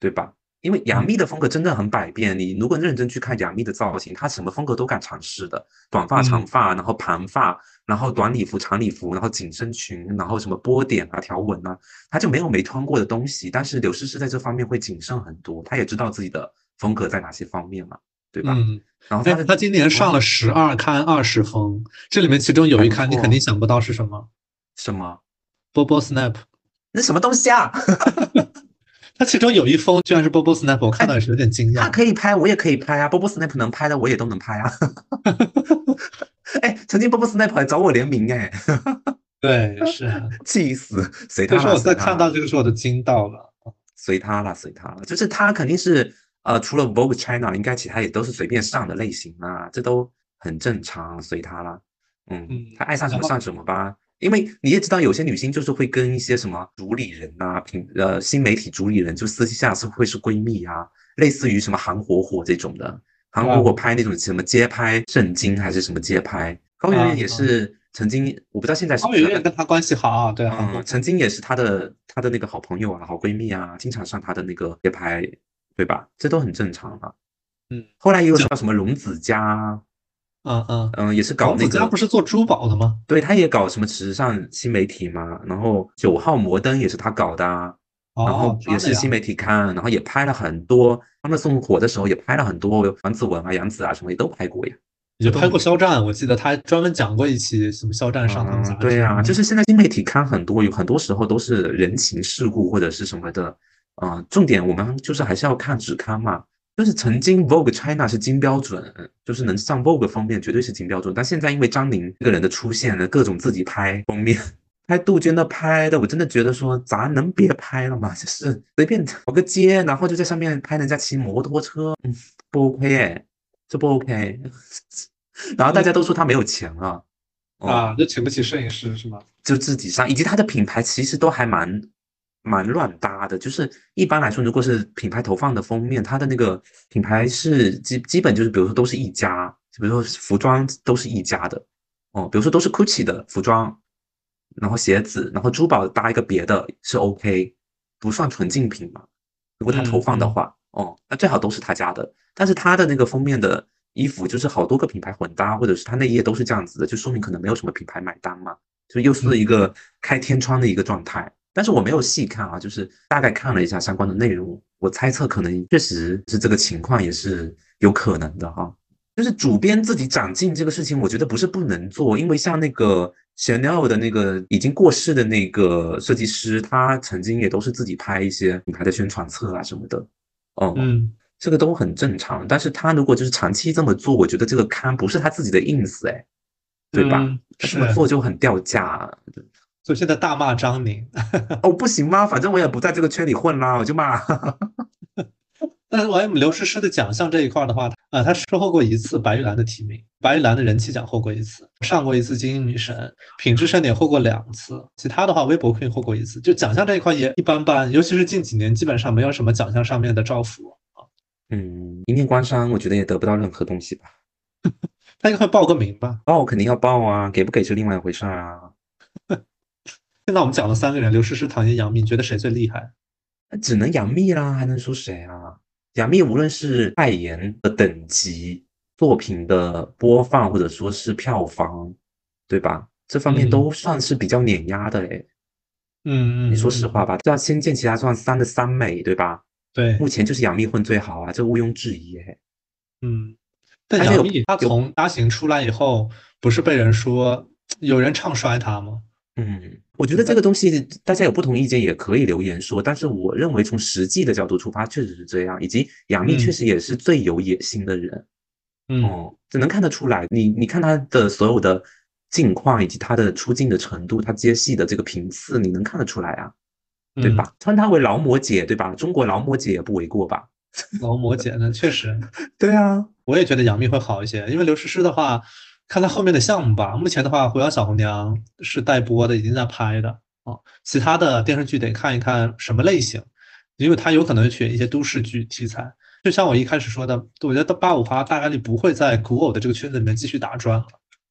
对吧？因为杨
嗯
幂的风格真的很百变，你如果认真去看杨幂的造型，她什么风格都敢尝试的，短发、长
嗯
发，然后盘发，然后短礼服、长礼服，然后紧身裙，然后什么波点啊、条纹啊，她就没有没穿过的东西。但是刘诗诗在这方面会谨慎很多，她也知道自己的风格在哪些方面嘛，对吧？
嗯，哎，
然后她的
他今年上了十二刊二十封，这里面其中有一刊你肯定想不到是什么
什么
？，Bobo Snap。
那什么东西啊？
它其中有一封居然是 Bobo Snap，我看到也是有点惊讶
他
讶。
可以拍，我也可以拍啊。Bobo Snap 能拍的，我也都能拍啊。哎，曾经 Bobo Snap 还找我联名哎，
对，是啊。
气死！随他了，
所以说我在看到这个时候我都惊到了。
随他了，随他了。就是他肯定是呃，除了 Vogue China，应该其他也都是随便上的类型啊，这都很正常，随他了。嗯
嗯，
他爱上什么上什么吧。因为你也知道，有些女星就是会跟一些什么主理人啊、品呃新媒体主理人，就私下是会是闺蜜啊，类似于什么韩火火这种的。韩火火
嗯
拍那种什么街拍圣经还是什么街拍，高圆圆也
嗯
是曾经，我不知道现在是
高圆圆跟她关系好啊，对啊，
嗯，曾经也是她的她的那个好朋友啊，好闺蜜啊，经常上她的那个街拍，对吧？这都很正常啊。
嗯，
后来也有叫什么龙子家，
嗯嗯。
嗯，也是搞那个
王子家不，是做珠宝的吗？
对，他也搞什么时尚新媒体嘛。然后九号摩登也是他搞的啊，然后也是新媒体刊，然后也拍了很多。他们送火的时候也拍了很多王子文啊、杨紫啊什么也都拍过呀。
也拍过肖战，我记得他专门讲过一期什么肖战上他们杂
嗯，
志。
对呀、就是现在新媒体刊很多，有很多时候都是人情世故或者是什么的啊、重点我们就是还是要看纸刊嘛。就是曾经 Vogue China 是金标准，就是能上 Vogue 封面绝对是金标准。但现在因为张宁这个人的出现呢，各种自己拍封面，拍杜鹃的拍的，我真的觉得说咱能别拍了吗？就是随便找个街，然后就在上面拍人家骑摩托车，嗯，不 OK 哎，这不 OK。然后大家都说他没有钱了，哦
啊，就请不起摄影师是吗？
就自己上，以及他的品牌其实都还蛮蛮乱搭的。就是一般来说，如果是品牌投放的封面，它的那个品牌是基基本就是，比如说都是一家，比如说服装都是一家的，哦，比如说都是 GUCCI 的服装，然后鞋子，然后珠宝搭一个别的是 OK，不算纯竞品嘛。如果他投放的话，哦，那最好都是他家的。但是他的那个封面的衣服就是好多个品牌混搭，或者是他那一页都是这样子的，就说明可能没有什么品牌买单嘛。就又是一个开天窗的一个状态。但是我没有细看啊，就是大概看了一下相关的内容，我猜测可能确实是这个情况，也是有可能的哈。就是主编自己长进这个事情，我觉得不是不能做，因为像那个 Chanel 的那个已经过世的那个设计师，他曾经也都是自己拍一些品牌的宣传册啊什么的，哦，
嗯，
这个都很正常。但是他如果就是长期这么做，我觉得这个刊不是他自己的 ins 哎，对吧？这么做就很掉价啊。
所以现在大骂张宁。
哦，不行吗？反正我也不在这个圈里混啦，我就骂。
但是 M 刘诗诗的奖项这一块的话，呃，她收获过一次白玉兰的提名，白玉兰的人气奖获过一次，上过一次金鹰女神，品质盛典获过两次，其他的话微博 Queen 获过一次，就奖项这一块也一般般，尤其是近几年基本上没有什么奖项上面的照拂，
嗯，一面官商，我觉得也得不到任何东西吧。
他应该会报个名吧。
报肯定要报啊，给不给是另外一回事儿啊。
现在我们讲了三个人，刘诗诗、唐嫣、杨幂，你觉得谁最厉害？
那只能杨幂啦，还能说谁啊？杨幂无论是代言的等级、作品的播放，或者说是票房，对吧？这方面
嗯
都算是比较碾压的嘞。
嗯嗯，
你说实话吧，这样《仙剑奇侠传三》的三美，对吧？
对，
目前就是杨幂混最好啊，这毋庸置疑哎。
嗯，但杨幂她从发行出来以后，不是被人说有人唱衰她吗？
嗯，我觉得这个东西大家有不同意见也可以留言说，但是我认为从实际的角度出发，确实是这样，以及杨幂
嗯
确实也是最有野心的人。
嗯
哦，只能看得出来，你你看她的所有的境况以及她的出镜的程度，她接戏的这个频次，你能看得出来啊，对
嗯
吧？称她为劳模姐，对吧？中国劳模姐也不为过吧？
劳模姐呢，确实，
对啊，
我也觉得杨幂会好一些，因为刘诗诗的话，看他后面的项目吧，目前的话，《狐妖小红娘》是待播的，已经在拍的啊。其他的电视剧得看一看什么类型，因为它有可能选一些都市剧题材。就像我一开始说的，我觉得八五花大概率不会在古偶的这个圈子里面继续打转了。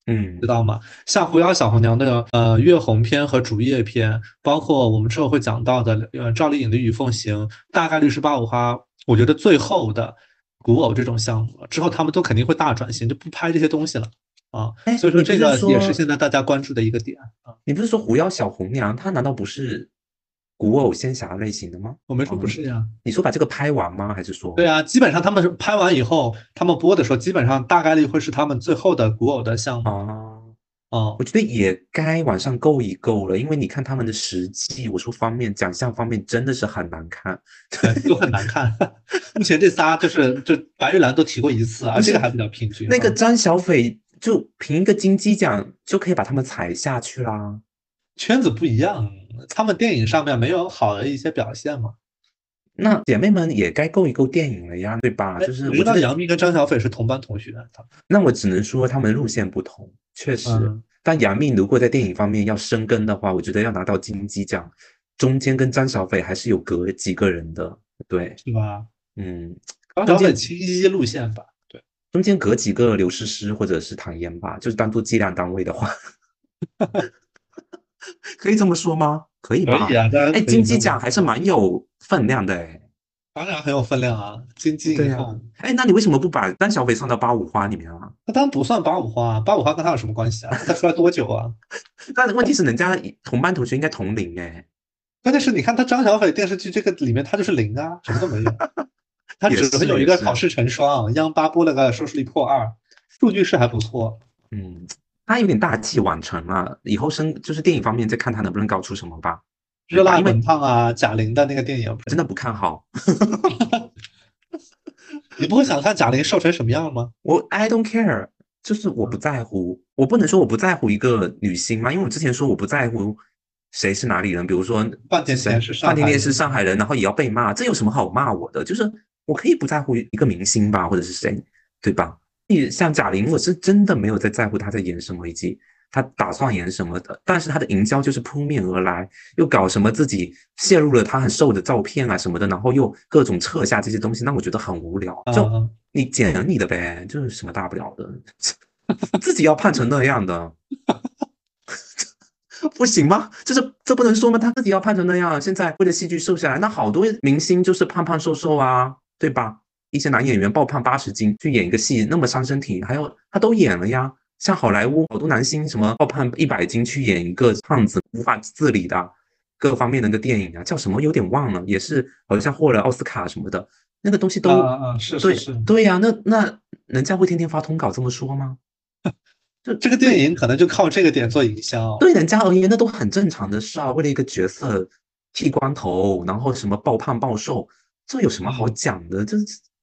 嗯
知道吗？像《狐妖小红娘》的呃月红篇和竹叶篇，包括我们之后会讲到的呃赵丽颖的《雨凤行》，大概率是八五花，我觉得最后的古偶这种项目了，之后他们都肯定会大转型，就不拍这些东西了啊。
哎
所以说这个也是现在大家关注的一个点啊。
你不是说狐妖小红娘，她难道不是古偶仙侠类型的吗？
我没说不是呀，
你说把这个拍完吗？还是说？
对啊，基本上他们是拍完以后，他们播的时候，基本上大概率会是他们最后的古偶的项目
啊，
哦。
我觉得也该往上够一够了，因为你看他们的实际，我说方面奖项方面真的是很难看。
对，都很难看。目前这仨就是就白玉兰都提过一次啊，这个还比较平均啊。
那个张小斐就凭一个金鸡奖就可以把他们踩下去啦。
圈子不一样，他们电影上面没有好的一些表现嘛。
那姐妹们也该够一够电影了呀，对吧？就是
我知道杨幂跟张小斐是同班同学，
那我只能说他们路线不同，确实。
嗯
但杨幂如果在电影方面要深耕的话，我觉得要拿到金鸡奖，中间跟张小斐还是有隔几个人的。对，
是吧？
嗯，
张小斐青衣路线吧，对，
中间隔几个刘诗诗或者是唐嫣吧，就是当做计量单位的话，可以这么说吗？可以吧？
可以啊。当然
哎，金鸡奖还是蛮有分量的哎。
当然很有分量啊，金鸡
对呀、哎，那你为什么不把张小斐算到八五花里面啊？
那当然不算八五花，八五花跟他有什么关系啊？他出来多久啊？
但问题是人家同班同学应该同龄哎。
关键是你看他张小斐电视剧这个里面他就是零啊，什么都没有，他只
是也是
会有一个考试成双，央八播了个收视率破二，数据是还不错。
嗯，他有点大器晚成了，以后生就是电影方面再看他能不能搞出什么吧。
热辣滚烫啊，贾玲的那个电影，
真的不看好。
你不会想看贾玲瘦成什么样吗？
我 I don't care，就是我不在乎，我不能说我不在乎一个女星嘛，因为我之前说我不在乎谁是哪里人，比如说
范甜甜是上海人
范甜甜是上海人，然后也要被骂，这有什么好骂我的？就是我可以不在乎一个明星吧，或者是谁，对吧？你像贾玲，我是真的没有在在乎她在演什么，以及她打算演什么的，但是她的营销就是扑面而来，又搞什么自己泄露了她很瘦的照片啊什么的，然后又各种撤下这些东西，那我觉得很无聊。就
嗯
你剪你的呗，就是什么大不了的，自己要胖成那样的，不行吗？就是这不能说吗？他自己要胖成那样，现在为了戏剧瘦下来，那好多明星就是胖胖瘦瘦啊，对吧？一些男演员爆胖八十斤去演一个戏，那么伤身体，还有他都演了呀。像好莱坞好多男星什么爆胖一百斤去演一个胖子无法自理的各方面的一个电影啊，叫什么有点忘了，也是好像获了奥斯卡什么的，那个东西都
啊啊啊是
对
是是
对呀、那那人家会天天发通稿这么说吗？就
这个电影可能就靠这个点做营销。
对人家而言，那都很正常的事啊。为了一个角色剃光头，然后什么暴胖暴瘦，这有什么好讲的？这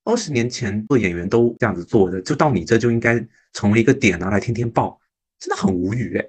二十年前做演员都这样子做的，就到你这就应该成为一个点拿来天天爆，真的很无语哎。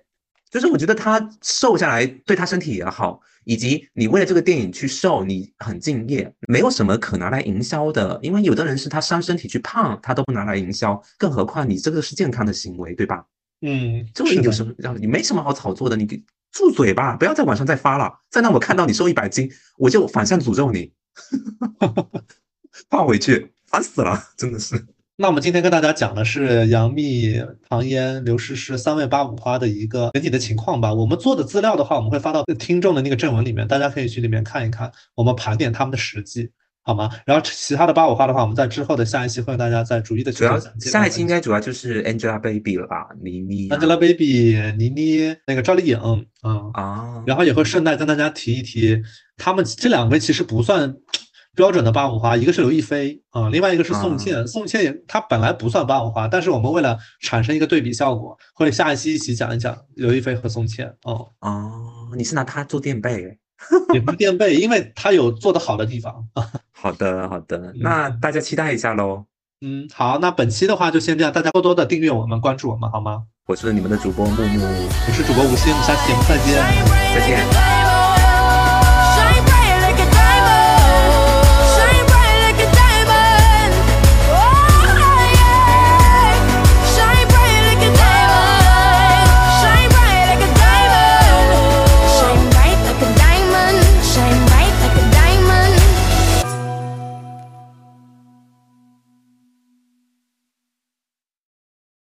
就是我觉得他瘦下来对他身体也好，以及你为了这个电影去瘦，你很敬业，没有什么可拿来营销的。因为有的人是他伤身体去胖，他都不拿来营销，更何况你这个是健康的行为，对吧？
嗯，
这个有什么让你没什么好炒作的？你给住嘴吧，不要在网上再发了。再让我看到你瘦一百斤，我就反向诅咒你，放回去，烦死了，真的是。
那我们今天跟大家讲的是杨幂、唐嫣、刘诗诗三位八五花的一个整体的情况吧。我们做的资料的话，我们会发到听众的那个正文里面，大家可以去里面看一看，我们盘点他们的实际，好吗？然后其他的八五花的话，我们在之后的下一期会跟大家再逐一的去
主要
做讲解。
下一期应该主要就是 Angelababy 了吧？倪妮啊
Angelababy、倪妮、那个赵丽颖，嗯，
啊，
然后也会顺带跟大家提一提，他们这两位其实不算标准的八五花，一个是刘亦菲啊、另外一个是宋茜。宋茜也她本来不算八五花，但是我们为了产生一个对比效果，会下一期一起讲一讲刘亦菲和宋茜。哦，
哦，你是拿她做垫背欸？
也不是垫背，因为她有做得好的地方啊。
好的，好的，那大家期待一下喽。
嗯，好，那本期的话就先这样，大家多多的订阅我们，关注我们好吗？
我是你们的主播木木，
我是主播吴昕，我们下期节目再见。
再见。